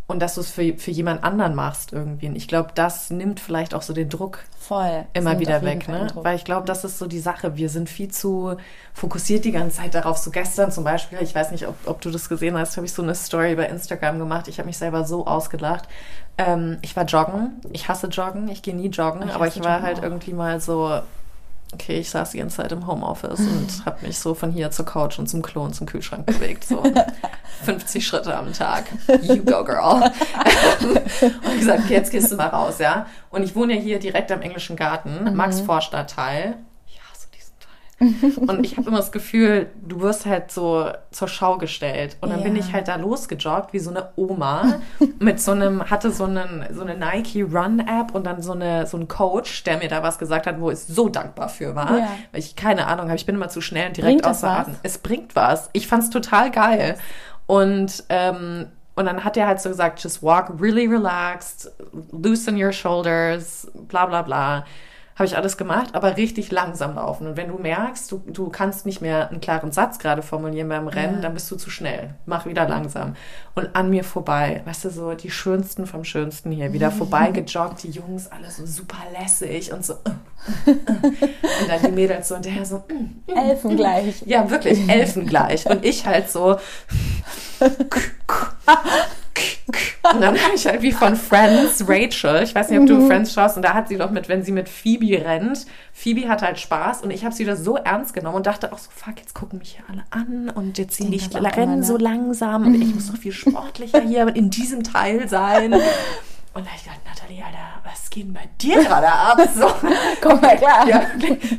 Und dass du es für, für jemand anderen machst irgendwie. Und ich glaube, das nimmt vielleicht auch so den Druck Voll. Immer wieder weg, ne? Weil ich glaube, das ist so die Sache. Wir sind viel zu fokussiert die ganze Zeit darauf. So gestern zum Beispiel, ich weiß nicht, ob, ob du das gesehen hast, habe ich so eine Story bei Instagram gemacht. Ich habe mich selber so ausgelacht. Ähm, ich war joggen. Ich hasse joggen. Ich gehe nie joggen. Ich aber ich war Joggen halt auch. irgendwie mal so, okay, ich saß die ganze Zeit im Homeoffice [LAUGHS] und habe mich so von hier zur Couch und zum Klo und zum Kühlschrank bewegt. So [LAUGHS] 50 Schritte am Tag. You go, girl. [LAUGHS] und gesagt, okay, jetzt gehst du mal raus, ja. Und ich wohne ja hier direkt am englischen Garten, Max-Vorstadtteil. Ich hasse diesen Teil. [LAUGHS] Und ich habe immer das Gefühl, du wirst halt so zur Schau gestellt. Und dann bin Ja. ich halt da losgejoggt, wie so eine Oma, [LAUGHS] mit so einem, hatte so, einen, so eine Nike Run-App und dann so, eine, so ein Coach, der mir da was gesagt hat, wo ich so dankbar für war. Ja. Weil ich keine Ahnung habe. Ich bin immer zu schnell und direkt Bringt außer? Atem. Es bringt was. Ich fand's total geil. Und, ähm, und dann hat er halt so gesagt, just walk really relaxed, loosen your shoulders, bla bla bla. Habe ich alles gemacht, aber richtig langsam laufen. Und wenn du merkst, du, du kannst nicht mehr einen klaren Satz gerade formulieren beim Rennen, Ja. dann bist du zu schnell. Mach wieder langsam. Und an mir vorbei, weißt du, so die Schönsten vom Schönsten hier, wieder vorbei [LAUGHS] gejoggt, die Jungs alle so super lässig und so. [LAUGHS] Und dann die Mädels so hinterher so, mm, [LAUGHS] Elfen gleich. ja, wirklich, elfengleich. Und ich halt so. Und dann habe ich halt wie von Friends Rachel, ich weiß nicht, ob du Friends schaust, und da hat sie doch mit, wenn sie mit Phoebe rennt, Phoebe hat halt Spaß. Und ich habe sie wieder so ernst genommen und dachte auch so, fuck, jetzt gucken mich hier alle an. Und jetzt aber auch rennen ne? so langsam. Und ich muss doch viel sportlicher hier in diesem Teil sein. [LAUGHS] Und da hab ich gedacht, Nathalie, Alter, was geht denn bei dir [LAUGHS] gerade ab? So. [LAUGHS] Komm mal klar. Ja,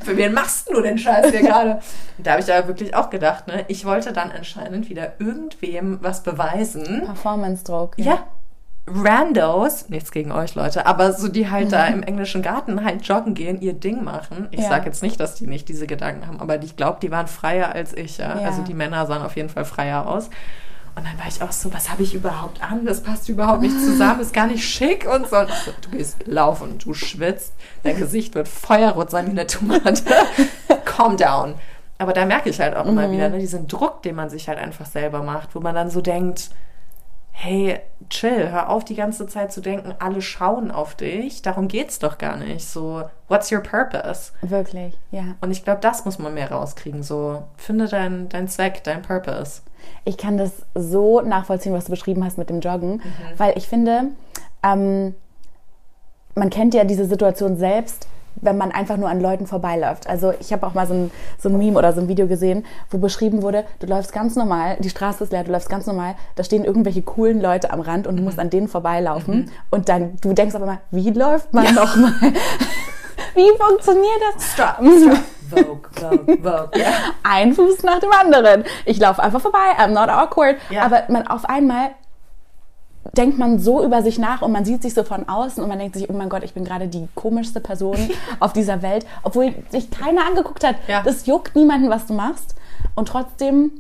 für wen machst du den Scheiß hier gerade? [LAUGHS] Da habe ich aber wirklich auch gedacht, ne? Ich wollte dann anscheinend wieder irgendwem was beweisen. Performance-Druck. Ja. Randos, nichts gegen euch Leute, aber so die halt da im englischen Garten halt joggen gehen, ihr Ding machen. Ich Ja. sage jetzt nicht, dass die nicht diese Gedanken haben, aber ich glaube, die waren freier als ich, ja? Ja. Also die Männer sahen auf jeden Fall freier aus. Und dann war ich auch so, was habe ich überhaupt an? Das passt überhaupt nicht zusammen, ist gar nicht schick und so. Und so du gehst laufen, du schwitzt, dein Gesicht wird feuerrot sein wie eine Tomate. [LAUGHS] Calm down. Aber da merke ich halt auch immer wieder, ne, diesen Druck, den man sich halt einfach selber macht, wo man dann so denkt, hey, chill, hör auf die ganze Zeit zu denken, alle schauen auf dich. Darum geht's doch gar nicht. So, what's your purpose? Wirklich, ja. Und ich glaube, das muss man mehr rauskriegen. So, finde deinen dein Zweck, dein Purpose. Ich kann das so nachvollziehen, was du beschrieben hast mit dem Joggen, weil ich finde, ähm, man kennt ja diese Situation selbst, wenn man einfach nur an Leuten vorbeiläuft. Also ich habe auch mal so ein, so ein Meme oder so ein Video gesehen, wo beschrieben wurde, du läufst ganz normal, die Straße ist leer, du läufst ganz normal, da stehen irgendwelche coolen Leute am Rand und du musst an denen vorbeilaufen und dann, du denkst aber mal, wie läuft man nochmal? [LAUGHS] wie funktioniert das? Stop, stop. [LAUGHS] Vogue, Vogue, Vogue. Ja. ein Fuß nach dem anderen. Ich laufe einfach vorbei, I'm not awkward. Ja. Aber man auf einmal denkt man so über sich nach und man sieht sich so von außen und man denkt sich, oh mein Gott, ich bin gerade die komischste Person [LAUGHS] auf dieser Welt, obwohl sich keiner angeguckt hat. Ja. Das juckt niemanden, was du machst. Und trotzdem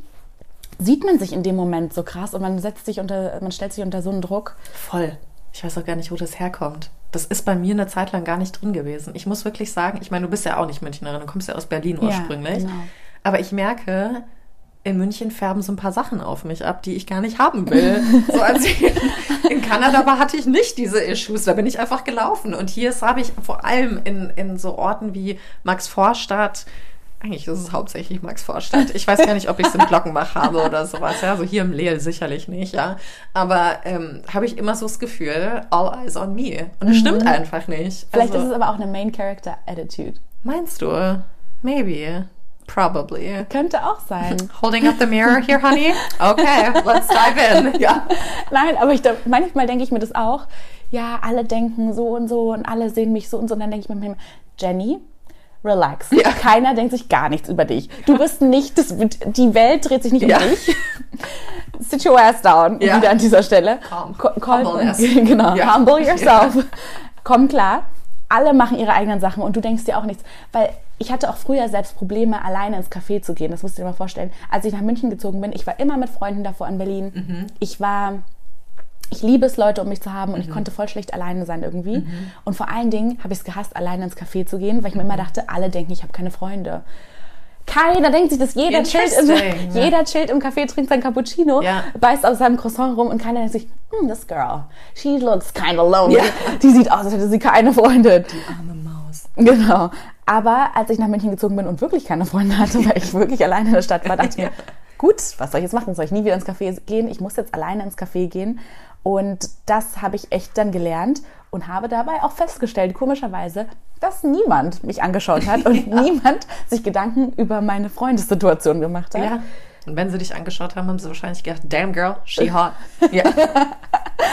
sieht man sich in dem Moment so krass und man setzt sich unter, man stellt sich unter so einen Druck. Voll. Ich weiß auch gar nicht, wo das herkommt. Das ist bei mir eine Zeit lang gar nicht drin gewesen. Ich muss wirklich sagen, ich meine, du bist ja auch nicht Münchnerin, du kommst ja aus Berlin ursprünglich. Ja, genau. Aber ich merke, in München färben so ein paar Sachen auf mich ab, die ich gar nicht haben will. [LAUGHS] So als ich in Kanada war, hatte ich nicht diese Issues. Da bin ich einfach gelaufen. Und hier habe ich vor allem in, in so Orten wie Max Vorstadt, eigentlich ist es hauptsächlich Max Vorstadt. Ich weiß gar nicht, ob ich es im Glockenbach habe oder sowas. Ja, also hier im Lehl sicherlich nicht, ja. Aber ähm, habe ich immer so das Gefühl, all eyes on me. Und das stimmt einfach nicht. Vielleicht also, ist es aber auch eine Main Character Attitude. Meinst du? Maybe. Probably. Könnte auch sein. [LAUGHS] Holding up the mirror here, honey? [LAUGHS] Okay, let's dive in. [LAUGHS] Ja. Nein, aber ich, manchmal denke ich mir das auch. Ja, alle denken so und so und alle sehen mich so und so. Und dann denke ich mir, Jenny, relax. Ja. Keiner denkt sich gar nichts über dich. Du bist nicht, das, die Welt dreht sich nicht um Ja. dich. Sit your ass down, Ja. wieder an dieser Stelle. Calm. Humbleness. genau, humble yourself. Komm klar. Alle machen ihre eigenen Sachen und du denkst dir auch nichts. Weil ich hatte auch früher selbst Probleme, alleine ins Café zu gehen. Das musst du dir mal vorstellen. Als ich nach München gezogen bin, ich war immer mit Freunden davor in Berlin. Mhm. Ich war ich liebe es, Leute um mich zu haben und Mhm. ich konnte voll schlecht alleine sein irgendwie. Und vor allen Dingen habe ich es gehasst, alleine ins Café zu gehen, weil ich mir Mhm. immer dachte, alle denken, ich habe keine Freunde. Keiner denkt sich das, jeder chillt, im, Interesting. [LAUGHS] jeder chillt im Café, trinkt sein Cappuccino, Ja. beißt aus seinem Croissant rum und keiner denkt sich, hm, this girl, she looks kind of lonely. Ja. Die sieht aus, als hätte sie keine Freunde. Arme Maus. Genau. Aber als ich nach München gezogen bin und wirklich keine Freunde hatte, weil ich wirklich alleine in der Stadt war, dachte ich mir, [LAUGHS] gut, was soll ich jetzt machen? Soll ich nie wieder ins Café gehen? Ich muss jetzt alleine ins Café gehen. Und das habe ich echt dann gelernt und habe dabei auch festgestellt, komischerweise, dass niemand mich angeschaut hat und [LAUGHS] niemand sich Gedanken über meine Freundessituation gemacht hat. Ja. Und wenn sie dich angeschaut haben, haben sie wahrscheinlich gedacht, damn girl, she [LAUGHS] hot. Ja.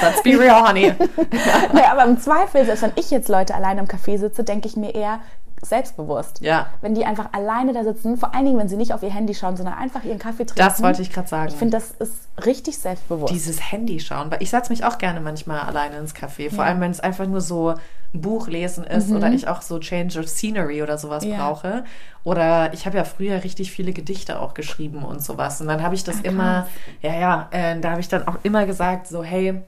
Let's be real, honey. [LAUGHS] Nee, aber im Zweifel, selbst wenn ich jetzt Leute alleine im Café sitze, denke ich mir eher selbstbewusst. Ja. Wenn die einfach alleine da sitzen, vor allen Dingen, wenn sie nicht auf ihr Handy schauen, sondern einfach ihren Kaffee trinken. Das wollte ich gerade sagen. Ich finde, das ist richtig selbstbewusst. dieses Handy schauen, weil ich setze mich auch gerne manchmal alleine ins Café, vor allem wenn es einfach nur so ein Buch lesen ist oder ich auch so Change of Scenery oder sowas Mhm. Ja. brauche. Oder ich habe ja früher richtig viele Gedichte auch geschrieben und sowas. Und dann habe ich das Ah, immer, ja, ja, äh, da habe ich dann auch immer gesagt, so, hey,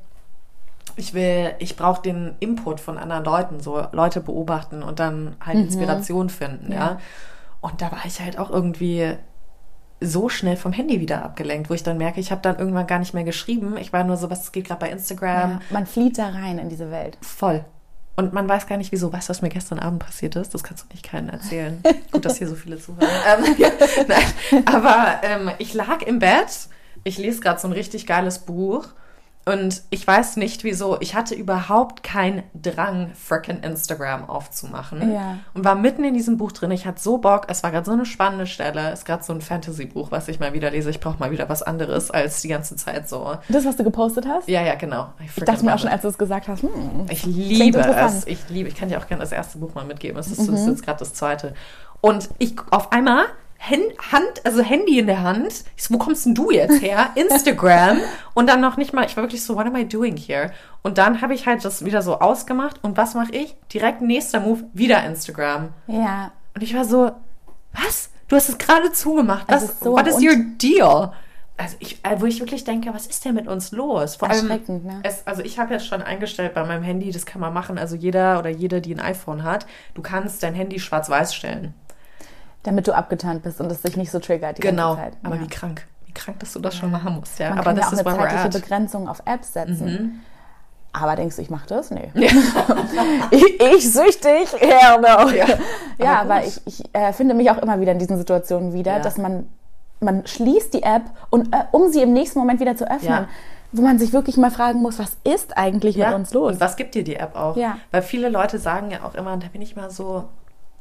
ich will, ich brauche den Input von anderen Leuten, so Leute beobachten und dann halt Inspiration finden, ja. Mhm. Ja. Und da war ich halt auch irgendwie so schnell vom Handy wieder abgelenkt, wo ich dann merke, ich habe dann irgendwann gar nicht mehr geschrieben. Ich war nur so, was geht gerade bei Instagram? ja, man flieht da rein in diese Welt. Voll. Und man weiß gar nicht, wieso. Weißt du, was mir gestern Abend passiert ist? Das kannst du nicht keinen erzählen. [LAUGHS] Gut, dass hier so viele zuhören. ähm, [LAUGHS] ja, nein. Aber ähm, ich lag im Bett. Ich lese gerade so ein richtig geiles Buch. Und ich weiß nicht wieso. Ich hatte überhaupt keinen Drang, frickin' Instagram aufzumachen. Ja. Und war mitten in diesem Buch drin. Ich hatte so Bock. Es war gerade so eine spannende Stelle. Es ist gerade so ein Fantasy-Buch, was ich mal wieder lese. Ich brauche mal wieder was anderes als die ganze Zeit so. Das, was du gepostet hast? Ja, ja, genau. Ich frickin' dachte mir auch schon, als du es gesagt hast, hm, Ich liebe es. Ich liebe, ich kann dir auch gerne das erste Buch mal mitgeben. Es ist, das ist jetzt gerade das zweite. Und ich auf einmal Hand, also Handy in der Hand. Ich so, wo kommst denn du jetzt her? [LAUGHS] Instagram. und dann noch nicht mal, ich war wirklich so, what am I doing here? Und dann habe ich halt das wieder so ausgemacht. Und was mache ich? Direkt nächster Move, wieder Instagram. ja, Und ich war so, was? Du hast es gerade zugemacht. Was, ist so what is your deal? Also ich, äh, wo ich wirklich denke, was ist denn mit uns los? Vor Erschreckend, ne? Es, also ich habe jetzt schon eingestellt bei meinem Handy, das kann man machen. Also jeder oder jede, die ein iPhone hat, du kannst dein Handy schwarz-weiß stellen. Damit du abgeturnt bist und es dich nicht so triggert die Genau. ganze Zeit. Aber ja. wie krank. Wie krank, dass du das schon machen musst, ja. Man Aber kann das ja auch ist eine zeitliche. Mhm. Begrenzung auf Apps setzen. Aber denkst du, ich mache das? Nee. [LAUGHS] ich, ich süchtig? Hell no. Ja. [LAUGHS] Ja, Aber ich, ich äh, finde mich auch immer wieder in diesen Situationen wieder, Ja. dass man, man schließt die App und äh, um sie im nächsten Moment wieder zu öffnen, Ja. wo man sich wirklich mal fragen muss, was ist eigentlich mit uns los? Und was gibt dir die App auch? Ja. Weil viele Leute sagen ja auch immer, und da bin ich mal so,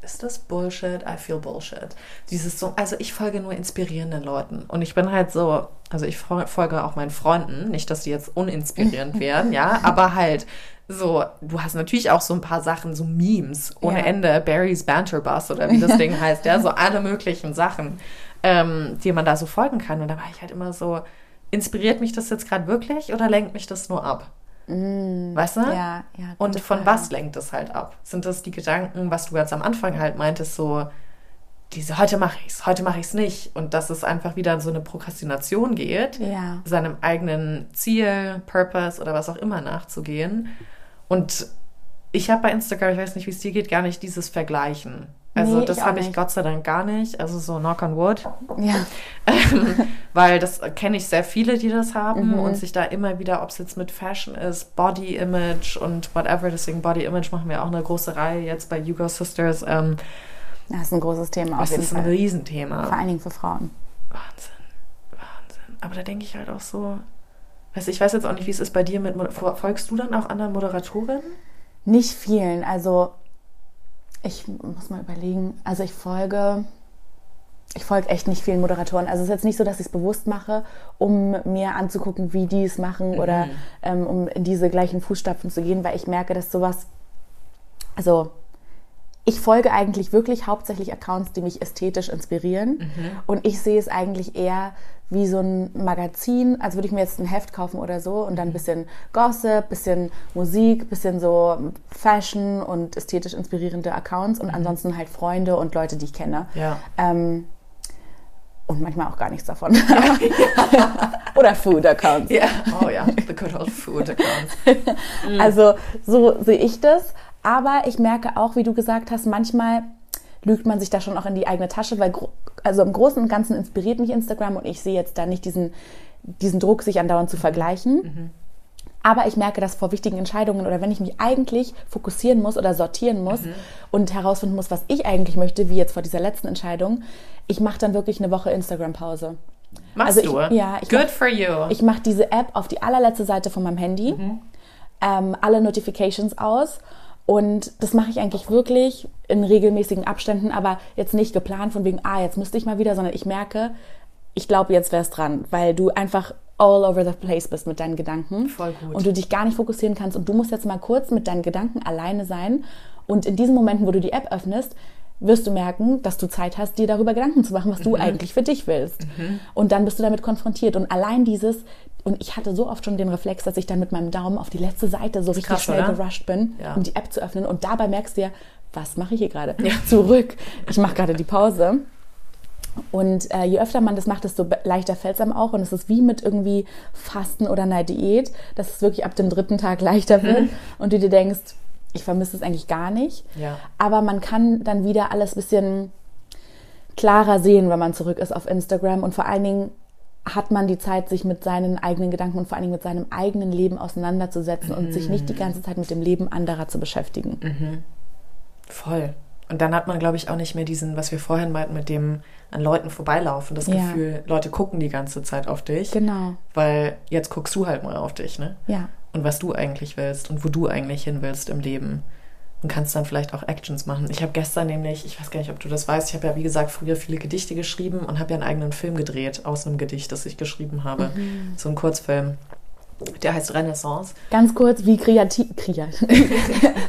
ist das Bullshit? I feel Bullshit. Dieses so, also ich folge nur inspirierenden Leuten. Und ich bin halt so, also ich fol- folge auch meinen Freunden, nicht, dass die jetzt uninspirierend [LAUGHS] werden, ja, aber halt so, du hast natürlich auch so ein paar Sachen, so Memes ohne Ja. Ende, Barry's Banter Bus oder wie das Ding [LAUGHS] heißt, ja, so alle möglichen Sachen, ähm, die man da so folgen kann. Und da war ich halt immer so, inspiriert mich das jetzt gerade wirklich oder lenkt mich das nur ab? Weißt du? Mm, Ja, ja. Und von Frage. was lenkt es halt ab? Sind das die Gedanken, was du jetzt am Anfang halt meintest, so, diese, heute mache ich es, heute mache ich es nicht. Und dass es einfach wieder in so eine Prokrastination geht, Ja. seinem eigenen Ziel, Purpose oder was auch immer nachzugehen. Und ich habe bei Instagram, ich weiß nicht, wie es dir geht, gar nicht dieses Vergleichen. Also Nee, das habe ich. Gott sei Dank gar nicht. Also so knock on wood. Ja. [LAUGHS] Weil das kenne ich sehr viele, die das haben Mhm. und sich da immer wieder, ob es jetzt mit Fashion ist, Body Image und whatever, deswegen Body Image machen wir auch eine große Reihe jetzt bei Hugo Sisters. Ähm, Das ist ein großes Thema auf das ist ein Fall. Riesenthema. Vor allen Dingen für Frauen. Wahnsinn, Wahnsinn. Aber da denke ich halt auch so, weiß, ich weiß jetzt auch nicht, wie es ist bei dir mit, folgst du dann auch anderen Moderatorinnen? Nicht vielen. Also ich muss mal überlegen. Also ich folge, ich folge echt nicht vielen Moderatoren. Also es ist jetzt nicht so, dass ich es bewusst mache, um mir anzugucken, wie die es machen oder ähm, um in diese gleichen Fußstapfen zu gehen, weil ich merke, dass sowas, also ich folge eigentlich wirklich hauptsächlich Accounts, die mich ästhetisch inspirieren. Und ich sehe es eigentlich eher wie so ein Magazin, als würde ich mir jetzt ein Heft kaufen oder so und dann ein bisschen Gossip, bisschen Musik, bisschen so Fashion und ästhetisch inspirierende Accounts und ansonsten halt Freunde und Leute, die ich kenne. Ja. Ähm, und manchmal auch gar nichts davon. [LAUGHS] [LAUGHS] oder Food-Accounts. Ja. Oh ja, the good old food accounts. [LAUGHS] Also so sehe ich das. Aber ich merke auch, wie du gesagt hast, manchmal lügt man sich da schon auch in die eigene Tasche, weil also im Großen und Ganzen inspiriert mich Instagram und ich sehe jetzt da nicht diesen, diesen Druck, sich andauernd zu vergleichen. Aber ich merke, dass vor wichtigen Entscheidungen oder wenn ich mich eigentlich fokussieren muss oder sortieren muss und herausfinden muss, was ich eigentlich möchte, wie jetzt vor dieser letzten Entscheidung, ich mache dann wirklich eine Woche Instagram-Pause. Machst Also ich- du? ja, ich Good mach- for you. Ich mache diese App auf die allerletzte Seite von meinem Handy, ähm, alle Notifications aus und das mache ich eigentlich wirklich in regelmäßigen Abständen, aber jetzt nicht geplant von wegen, ah, jetzt müsste ich mal wieder, sondern ich merke, ich glaube, jetzt wäre es dran, weil du einfach all over the place bist mit deinen Gedanken. Voll gut. Und du dich gar nicht fokussieren kannst und du musst jetzt mal kurz mit deinen Gedanken alleine sein und in diesen Momenten, wo du die App öffnest, wirst du merken, dass du Zeit hast, dir darüber Gedanken zu machen, was Mhm. du eigentlich für dich willst. Und dann bist du damit konfrontiert. Und allein dieses, und ich hatte so oft schon den Reflex, dass ich dann mit meinem Daumen auf die letzte Seite so richtig krass, schnell oder? gerusht bin, Ja. um die App zu öffnen. Und dabei merkst du ja, was mache ich hier gerade? [LAUGHS] Zurück. Ich mache gerade die Pause. Und äh, je öfter man das macht, desto leichter fällt es einem auch. Und es ist wie mit irgendwie Fasten oder einer Diät, dass es wirklich ab dem dritten Tag leichter wird und du dir denkst, ich vermisse es eigentlich gar nicht. Ja. Aber man kann dann wieder alles ein bisschen klarer sehen, wenn man zurück ist auf Instagram. Und vor allen Dingen hat man die Zeit, sich mit seinen eigenen Gedanken und vor allen Dingen mit seinem eigenen Leben auseinanderzusetzen und sich nicht die ganze Zeit mit dem Leben anderer zu beschäftigen. Voll. Und dann hat man, glaube ich, auch nicht mehr diesen, was wir vorhin meinten, mit dem an Leuten vorbeilaufen. Das Ja. Gefühl, Leute gucken die ganze Zeit auf dich. Genau. Weil jetzt guckst du halt mal auf dich, ne? Ja. Und was du eigentlich willst und wo du eigentlich hin willst im Leben. Und kannst dann vielleicht auch Actions machen. Ich habe gestern nämlich, ich weiß gar nicht, ob du das weißt, ich habe ja, wie gesagt, früher viele Gedichte geschrieben und habe ja einen eigenen Film gedreht aus einem Gedicht, das ich geschrieben habe. So ein Kurzfilm. Der heißt Renaissance. Ganz kurz, wie kreativ, [LAUGHS]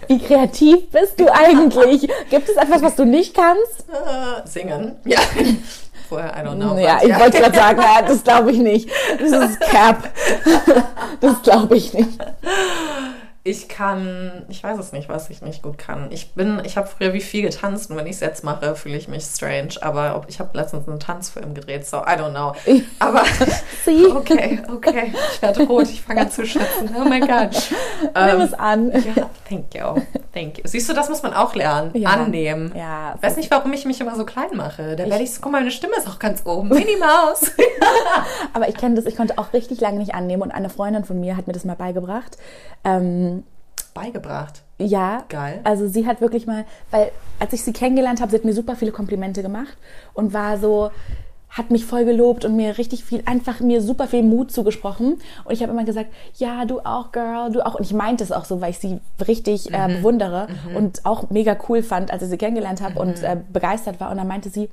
wie kreativ bist du eigentlich? Gibt es etwas, was du nicht kannst? Äh, [LAUGHS] singen. Ja. [LAUGHS] Vorher, I don't know. ja, ich wollte gerade sagen, ja, das glaube ich nicht. Das ist Cap. Das glaube ich nicht. Ich kann, ich weiß es nicht, was ich nicht gut kann. Ich bin, ich habe früher wie viel getanzt und wenn ich es jetzt mache, fühle ich mich strange. Aber ich habe letztens einen Tanzfilm gedreht, so I don't know. [LAUGHS] Aber [LAUGHS] okay, okay, ich werde rot, ich fange an zu schätzen. Oh mein Gott. [LAUGHS] nimm Ähm, es an. ja, thank you, thank you. Siehst du, das muss man auch lernen, Ja. annehmen. Ja, Ich weiß nicht, warum ich mich immer so klein mache. Da werde ich, guck mal, meine Stimme ist auch ganz oben. Minnie Maus. Aber ich kenne das, ich konnte auch richtig lange nicht annehmen und eine Freundin von mir hat mir das mal beigebracht. Ähm, Beigebracht. ja, Geil. also sie hat wirklich mal, weil als ich sie kennengelernt habe, sie hat mir super viele Komplimente gemacht und war so, hat mich voll gelobt und mir richtig viel, einfach mir super viel Mut zugesprochen. Und ich habe immer gesagt, ja, du auch, Girl, du auch. Und ich meinte es auch so, weil ich sie richtig äh, bewundere und auch mega cool fand, als ich sie kennengelernt habe und äh, begeistert war. Und dann meinte sie,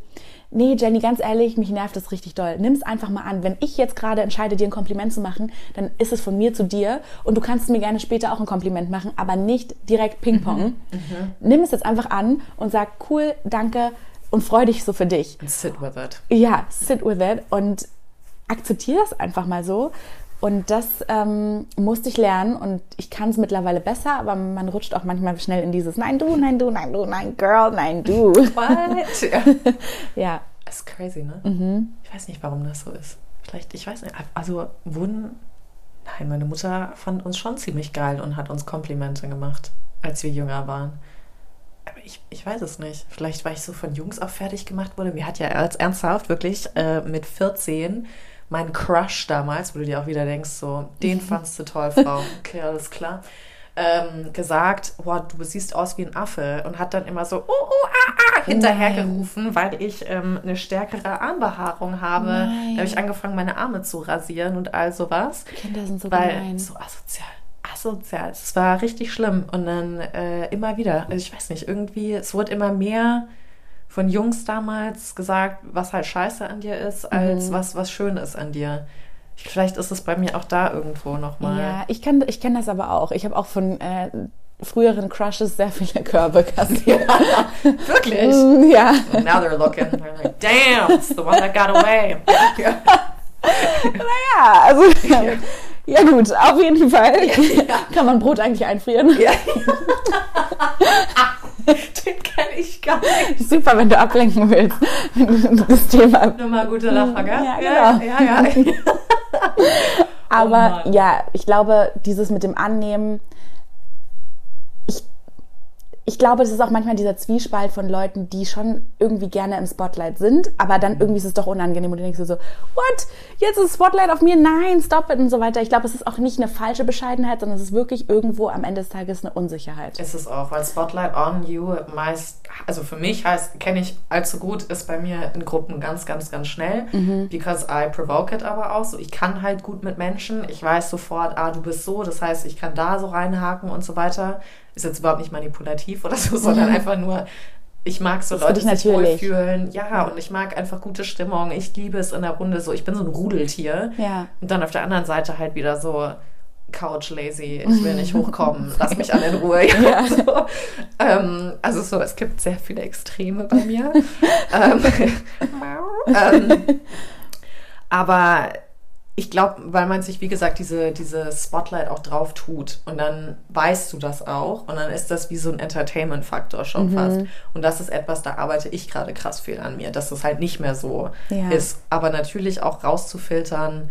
nee, Jenny, ganz ehrlich, mich nervt das richtig doll. Nimm es einfach mal an. Wenn ich jetzt gerade entscheide, dir ein Kompliment zu machen, dann ist es von mir zu dir und du kannst mir gerne später auch ein Kompliment machen, aber nicht direkt Ping-Pong. Nimm es jetzt einfach an und sag, cool, danke und freu dich so für dich. And sit with it. Ja, sit with it und akzeptiere das einfach mal so. Und das ähm, musste ich lernen und ich kann es mittlerweile besser, aber man rutscht auch manchmal schnell in dieses Nein, du, nein, du, nein, du, nein, Girl, nein, du. What? [LAUGHS] Ja. ja. Das ist crazy, ne? Mhm. Ich weiß nicht, warum das so ist. Vielleicht, ich weiß nicht. Also wurden. Nein, meine Mutter fand uns schon ziemlich geil und hat uns Komplimente gemacht, als wir jünger waren. Aber ich, ich weiß es nicht. Vielleicht, weil ich so von Jungs auch fertig gemacht wurde. Mir hat ja als ernsthaft wirklich äh, mit 14 mein Crush damals, wo du dir auch wieder denkst, so, den fandst du toll, Frau. [LAUGHS] Okay, alles klar ähm, gesagt, boah, du siehst aus wie ein Affe und hat dann immer so uh, uh, ah, ah, hinterhergerufen, weil ich ähm, eine stärkere Armbehaarung habe. Nein. Da habe ich angefangen, meine Arme zu rasieren und all sowas. Kinder sind so weil, gemein. So asozial. Asozial. Es war richtig schlimm. Und dann äh, immer wieder, also ich weiß nicht, irgendwie, es wurde immer mehr von Jungs damals gesagt, was halt scheiße an dir ist, als mhm. was, was schön ist an dir. Vielleicht ist es bei mir auch da irgendwo nochmal. Ja, ich kenne ich kenn das aber auch. Ich habe auch von äh, früheren Crushes sehr viele Körbe kassiert. [LAUGHS] Wirklich? Mm, ja. now they're looking. They're like, damn, it's the one that got away. naja, also. Ja. ja. gut, auf jeden Fall ja. kann man Brot eigentlich einfrieren. Ja. [LAUGHS] [LAUGHS] Den kenne ich gar nicht. Super, wenn du ablenken willst. Das Thema. Nochmal gute Lacher, gell? Ja, genau. ja, ja. ja. [LAUGHS] Aber oh ja, ich glaube, dieses mit dem Annehmen, ich glaube, das ist auch manchmal dieser Zwiespalt von Leuten, die schon irgendwie gerne im Spotlight sind, aber dann irgendwie ist es doch unangenehm und du denkst so, what? Jetzt ist Spotlight auf mir? Nein, stop it und so weiter. Ich glaube, es ist auch nicht eine falsche Bescheidenheit, sondern es ist wirklich irgendwo am Ende des Tages eine Unsicherheit. Ist es auch, weil Spotlight on you meist, also für mich heißt, kenne ich allzu gut, ist bei mir in Gruppen ganz, ganz, ganz schnell, mhm. because I provoke it aber auch so. Ich kann halt gut mit Menschen, ich weiß sofort, ah, du bist so, das heißt, ich kann da so reinhaken und so weiter ist jetzt überhaupt nicht manipulativ oder so, sondern mhm. einfach nur, ich mag so das Leute sich wohlfühlen. Ja, und ich mag einfach gute Stimmung. Ich liebe es in der Runde so. Ich bin so ein Rudeltier. Ja. Und dann auf der anderen Seite halt wieder so Couch lazy. Ich will nicht [LAUGHS] hochkommen. Lass mich alle in Ruhe. [LAUGHS] Ja, ja. So. Ähm, also so, es gibt sehr viele Extreme bei mir. [LAUGHS] ähm, ähm, aber ich glaube, weil man sich, wie gesagt, diese, diese Spotlight auch drauf tut und dann weißt du das auch und dann ist das wie so ein Entertainment-Faktor schon mhm. fast. Und das ist etwas, da arbeite ich gerade krass viel an mir, dass das halt nicht mehr so ja. ist. Aber natürlich auch rauszufiltern,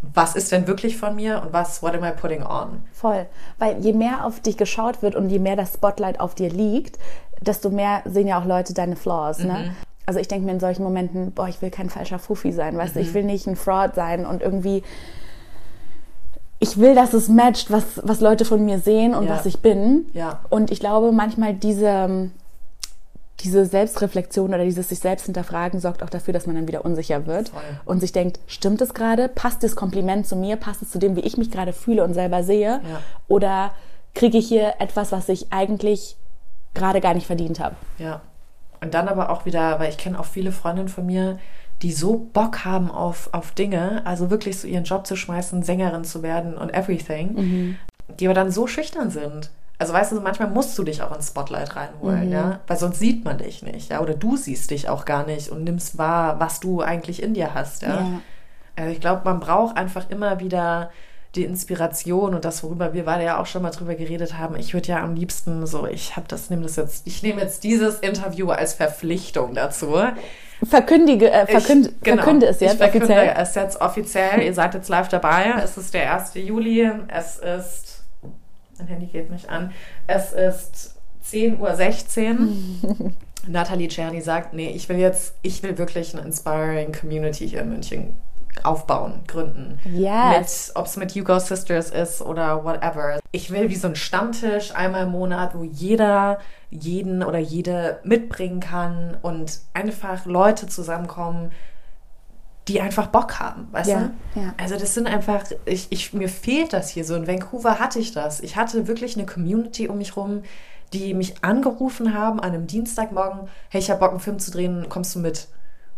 was ist denn wirklich von mir und was, what am I putting on? Voll. Weil je mehr auf dich geschaut wird und je mehr das Spotlight auf dir liegt, desto mehr sehen ja auch Leute deine Flaws, ne? mhm. ne? Also ich denke mir in solchen Momenten, boah, ich will kein falscher Fuffi sein, weißt mhm. du, ich will nicht ein Fraud sein und irgendwie, ich will, dass es matcht, was, was Leute von mir sehen und ja. was ich bin. Ja. Und ich glaube, manchmal diese, diese Selbstreflexion oder dieses sich selbst hinterfragen sorgt auch dafür, dass man dann wieder unsicher wird Voll. und sich denkt, stimmt es gerade? Passt das Kompliment zu mir? Passt es zu dem, wie ich mich gerade fühle und selber sehe? Ja. Oder kriege ich hier etwas, was ich eigentlich gerade gar nicht verdient habe? Ja. Und dann aber auch wieder, weil ich kenne auch viele Freundinnen von mir, die so Bock haben auf, auf Dinge, also wirklich so ihren Job zu schmeißen, Sängerin zu werden und everything, mhm. die aber dann so schüchtern sind. Also weißt du, manchmal musst du dich auch ins Spotlight reinholen, mhm. ja, weil sonst sieht man dich nicht, ja, oder du siehst dich auch gar nicht und nimmst wahr, was du eigentlich in dir hast, ja. ja. Also ich glaube, man braucht einfach immer wieder die Inspiration und das, worüber wir beide ja auch schon mal drüber geredet haben. Ich würde ja am liebsten so, ich habe das, nehme das jetzt, ich nehme jetzt dieses Interview als Verpflichtung dazu. Verkündige, äh, verkünd, ich, genau, verkünde es jetzt ich verkünde offiziell. es jetzt offiziell. Ihr seid jetzt live dabei. Es ist der 1. Juli. Es ist, mein Handy geht nicht an. Es ist 10.16 Uhr. [LAUGHS] Nathalie Czerny sagt, nee, ich will jetzt, ich will wirklich eine inspiring Community hier in München aufbauen, gründen. Yes. Ob es mit You Go Sisters ist oder whatever. Ich will wie so ein Stammtisch einmal im Monat, wo jeder jeden oder jede mitbringen kann und einfach Leute zusammenkommen, die einfach Bock haben, weißt ja, du? Ja. Also das sind einfach, ich, ich, mir fehlt das hier so. In Vancouver hatte ich das. Ich hatte wirklich eine Community um mich rum, die mich angerufen haben an einem Dienstagmorgen, hey, ich habe Bock, einen Film zu drehen, kommst du mit?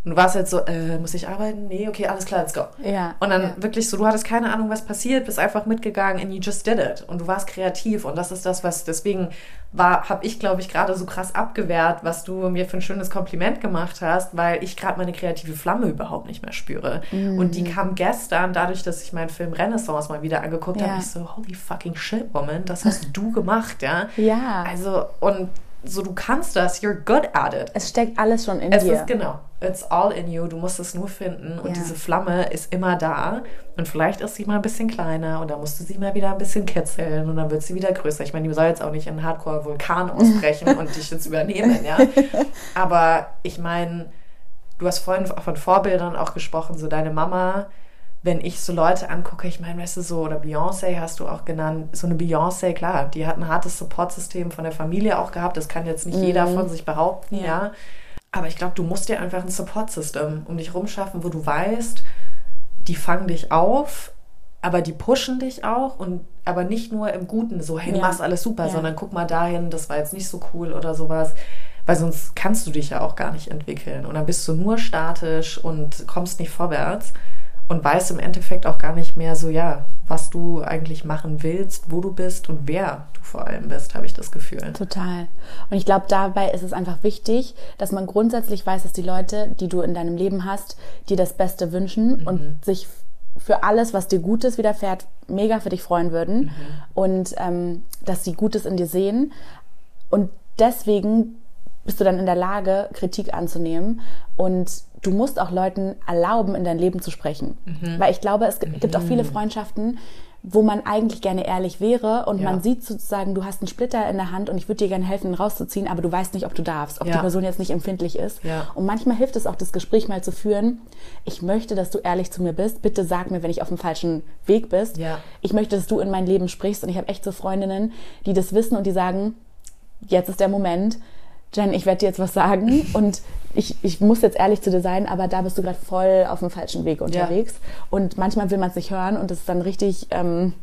Und du warst halt so, äh, muss ich arbeiten? Nee, okay, alles klar, let's go. Ja, Und dann ja. wirklich so, du hattest keine Ahnung, was passiert, bist einfach mitgegangen and you just did it. Und du warst kreativ und das ist das, was deswegen war, habe ich, glaube ich, gerade so krass abgewehrt, was du mir für ein schönes Kompliment gemacht hast, weil ich gerade meine kreative Flamme überhaupt nicht mehr spüre. Mhm. Und die kam gestern, dadurch, dass ich meinen Film Renaissance mal wieder angeguckt Ja. habe, ich so, holy fucking shit, woman, das hast du gemacht, ja. Ja. Also, und so, du kannst das, you're good at it. Es steckt alles schon in Es dir. ist genau, it's all in you. Du musst es nur finden und Ja. diese Flamme ist immer da. Und vielleicht ist sie mal ein bisschen kleiner und dann musst du sie mal wieder ein bisschen kitzeln und dann wird sie wieder größer. Ich meine, die soll jetzt auch nicht in einen Hardcore-Vulkan ausbrechen [LAUGHS] und dich jetzt übernehmen, ja. Aber ich meine, du hast vorhin von Vorbildern auch gesprochen, so deine Mama. Wenn ich so Leute angucke, ich meine, weißt du, so, oder Beyoncé hast du auch genannt, so eine Beyoncé, klar, die hat ein hartes Supportsystem von der Familie auch gehabt, das kann jetzt nicht jeder von sich behaupten, Ja. ja. Aber ich glaube, du musst dir einfach ein Support-System um dich rumschaffen, wo du weißt, die fangen dich auf, aber die pushen dich auch und aber nicht nur im Guten, so, hey, du Ja. machst alles super, Ja. sondern guck mal dahin, das war jetzt nicht so cool oder sowas. Weil sonst kannst du dich ja auch gar nicht entwickeln. Und dann bist du nur statisch und kommst nicht vorwärts und weißt im Endeffekt auch gar nicht mehr so, ja, was du eigentlich machen willst, wo du bist und wer du vor allem bist, habe ich das Gefühl. Total. Und ich glaube, dabei ist es einfach wichtig, dass man grundsätzlich weiß, dass die Leute, die du in deinem Leben hast, dir das Beste wünschen und sich für alles, was dir Gutes widerfährt, mega für dich freuen würden und ähm, dass sie Gutes in dir sehen. Und deswegen bist du dann in der Lage, Kritik anzunehmen und du musst auch Leuten erlauben, in dein Leben zu sprechen. Weil ich glaube, es gibt, gibt auch viele Freundschaften, wo man eigentlich gerne ehrlich wäre und Ja. man sieht sozusagen, du hast einen Splitter in der Hand und ich würde dir gerne helfen, ihn rauszuziehen, aber du weißt nicht, ob du darfst, ob Ja. die Person jetzt nicht empfindlich ist. Ja. Und manchmal hilft es auch, das Gespräch mal zu führen. Ich möchte, dass du ehrlich zu mir bist. Bitte sag mir, wenn ich auf dem falschen Weg bist. Ich möchte, dass du in mein Leben sprichst. Und ich habe echt so Freundinnen, die das wissen und die sagen, jetzt ist der Moment. Jen, ich werde dir jetzt was sagen [LAUGHS] und ich, ich muss jetzt ehrlich zu dir sein, aber da bist du gerade voll auf dem falschen Weg unterwegs. Und manchmal will man es nicht hören und das ist dann richtig, ähm,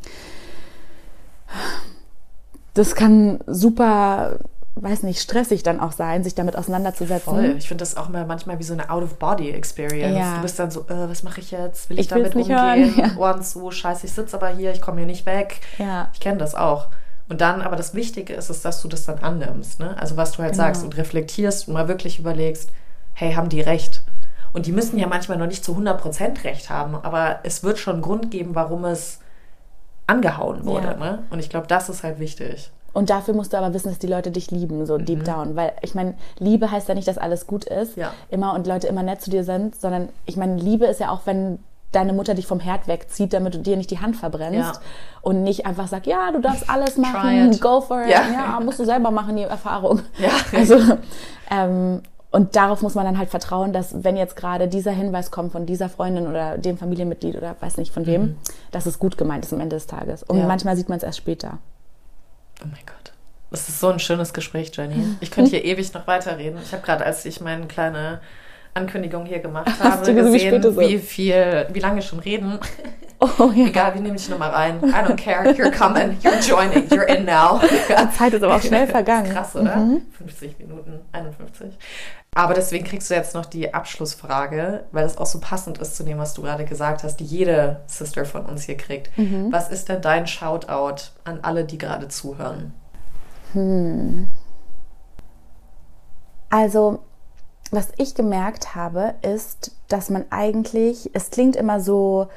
das kann super, weiß nicht, stressig dann auch sein, sich damit auseinanderzusetzen. Voll. Ich finde das auch mal manchmal wie so eine Out-of-Body-Experience. Ja. Du bist dann so, äh, was mache ich jetzt? Will ich, Ich damit nicht umgehen? hören, [LAUGHS] ja. Ohren zu, scheiße, ich sitze aber hier, ich komme hier nicht weg. Ja. Ich kenne das auch. Und dann, aber das Wichtige ist, ist, dass du das dann annimmst. Ne? Also was du halt Genau. sagst und reflektierst und mal wirklich überlegst, hey, haben die recht? Und die müssen ja manchmal noch nicht zu 100% recht haben, aber es wird schon einen Grund geben, warum es angehauen wurde. Ja. Ne? Und ich glaube, das ist halt wichtig. Und dafür musst du aber wissen, dass die Leute dich lieben, so deep down. Weil ich meine, Liebe heißt ja nicht, dass alles gut ist Ja. immer und Leute immer nett zu dir sind, sondern ich meine, Liebe ist ja auch, wenn deine Mutter dich vom Herd wegzieht, damit du dir nicht die Hand verbrennst Ja. und nicht einfach sagt, ja, du darfst alles machen, go for it, Ja. ja, musst du selber machen, die Erfahrung. Ja. Also, ähm, und darauf muss man dann halt vertrauen, dass wenn jetzt gerade dieser Hinweis kommt von dieser Freundin oder dem Familienmitglied oder weiß nicht von wem, dass es gut gemeint ist am Ende des Tages. Und Mhm. Ja. manchmal sieht man es erst später. Oh mein Gott. Das ist so ein schönes Gespräch, Jenny. Ich könnte hier [LAUGHS] ewig noch weiterreden. Ich habe gerade, als ich meine kleine Ankündigung hier gemacht habe, gesehen, wie wie viel, wie lange schon reden. [LAUGHS] Oh ja. Egal, wir nehmen dich nochmal rein. I don't care. You're coming. You're joining. You're in now. [LAUGHS] Die Zeit ist aber auch schnell vergangen. Mhm. Krass, oder? 50 Minuten, 51. Aber deswegen kriegst du jetzt noch die Abschlussfrage, weil es auch so passend ist zu dem, was du gerade gesagt hast, die jede Sister von uns hier kriegt. Mhm. Was ist denn dein Shoutout an alle, die gerade zuhören? Also, was ich gemerkt habe, ist, dass man eigentlich, es klingt immer so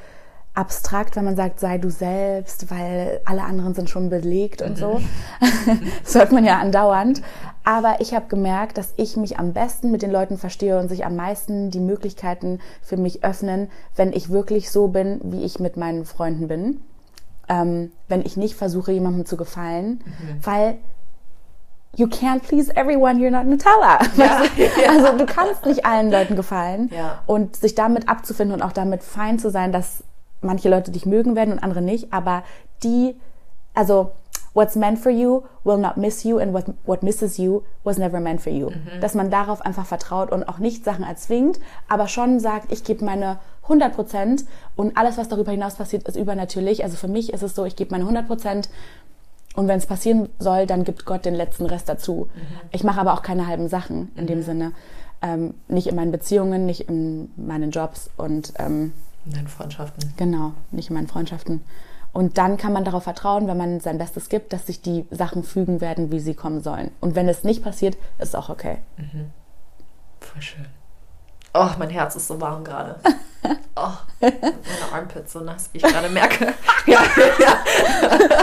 abstrakt, wenn man sagt, sei du selbst, weil alle anderen sind schon belegt und so. [LAUGHS] das hört man ja andauernd. Aber ich habe gemerkt, dass ich mich am besten mit den Leuten verstehe und sich am meisten die Möglichkeiten für mich öffnen, wenn ich wirklich so bin, wie ich mit meinen Freunden bin. Ähm, wenn ich nicht versuche, jemandem zu gefallen, weil you can't please everyone, you're not Nutella. Ja, [LAUGHS] [LAUGHS] ja. Also du kannst nicht allen Leuten gefallen. Ja. Und sich damit abzufinden und auch damit fein zu sein, dass manche Leute dich mögen werden und andere nicht, aber die, also what's meant for you will not miss you and what, what misses you was never meant for you. Dass man darauf einfach vertraut und auch nicht Sachen erzwingt, aber schon sagt, ich gebe meine 100 Prozent und alles, was darüber hinaus passiert, ist übernatürlich. Also für mich ist es so, ich gebe meine 100 Prozent und wenn es passieren soll, dann gibt Gott den letzten Rest dazu. Ich mache aber auch keine halben Sachen in dem Sinne. Ähm, nicht in meinen Beziehungen, nicht in meinen Jobs und ähm, In deinen Freundschaften. genau, nicht in meinen Freundschaften. Und dann kann man darauf vertrauen, wenn man sein Bestes gibt, dass sich die Sachen fügen werden, wie sie kommen sollen. Und wenn es nicht passiert, ist auch okay. Voll schön. Oh, mein Herz ist so warm gerade. [LAUGHS] Oh, meine Armpits so nass, wie ich gerade merke. ja, [LAUGHS] ja,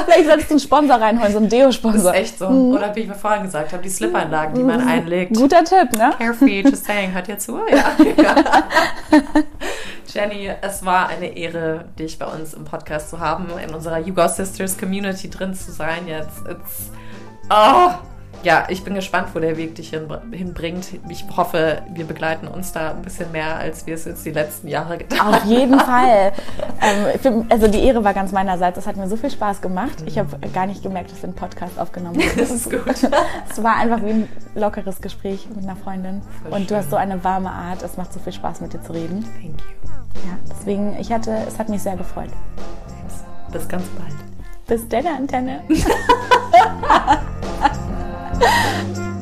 Vielleicht solltest du einen Sponsor reinholen, so einen das Deo-Sponsor. ist echt so. Oder wie ich mir vorhin gesagt habe, die Slip-Einlagen, die man einlegt. Guter Tipp, ne? Carefree, just [LAUGHS] saying. Hört ihr zu? Ja. ja. Jenny, es war eine Ehre, dich bei uns im Podcast zu haben, in unserer You Go Sisters Community drin zu sein jetzt. It's, oh, ja, ich bin gespannt, wo der Weg dich hin, hinbringt. Ich hoffe, wir begleiten uns da ein bisschen mehr, als wir es jetzt die letzten Jahre getan haben. Auf jeden Fall. [LAUGHS] Ähm, für, also die Ehre war ganz meinerseits. Es hat mir so viel Spaß gemacht. Ich habe gar nicht gemerkt, dass wir einen Podcast aufgenommen haben. Das ist gut. [LAUGHS] Es war einfach wie ein lockeres Gespräch mit einer Freundin. Voll Und du schön. hast so eine warme Art. Es macht so viel Spaß, mit dir zu reden. Thank you. Ja, deswegen, ich hatte, es hat mich sehr gefreut. Bis ganz bald. Bis deine Antenne. [LAUGHS] ハハハ!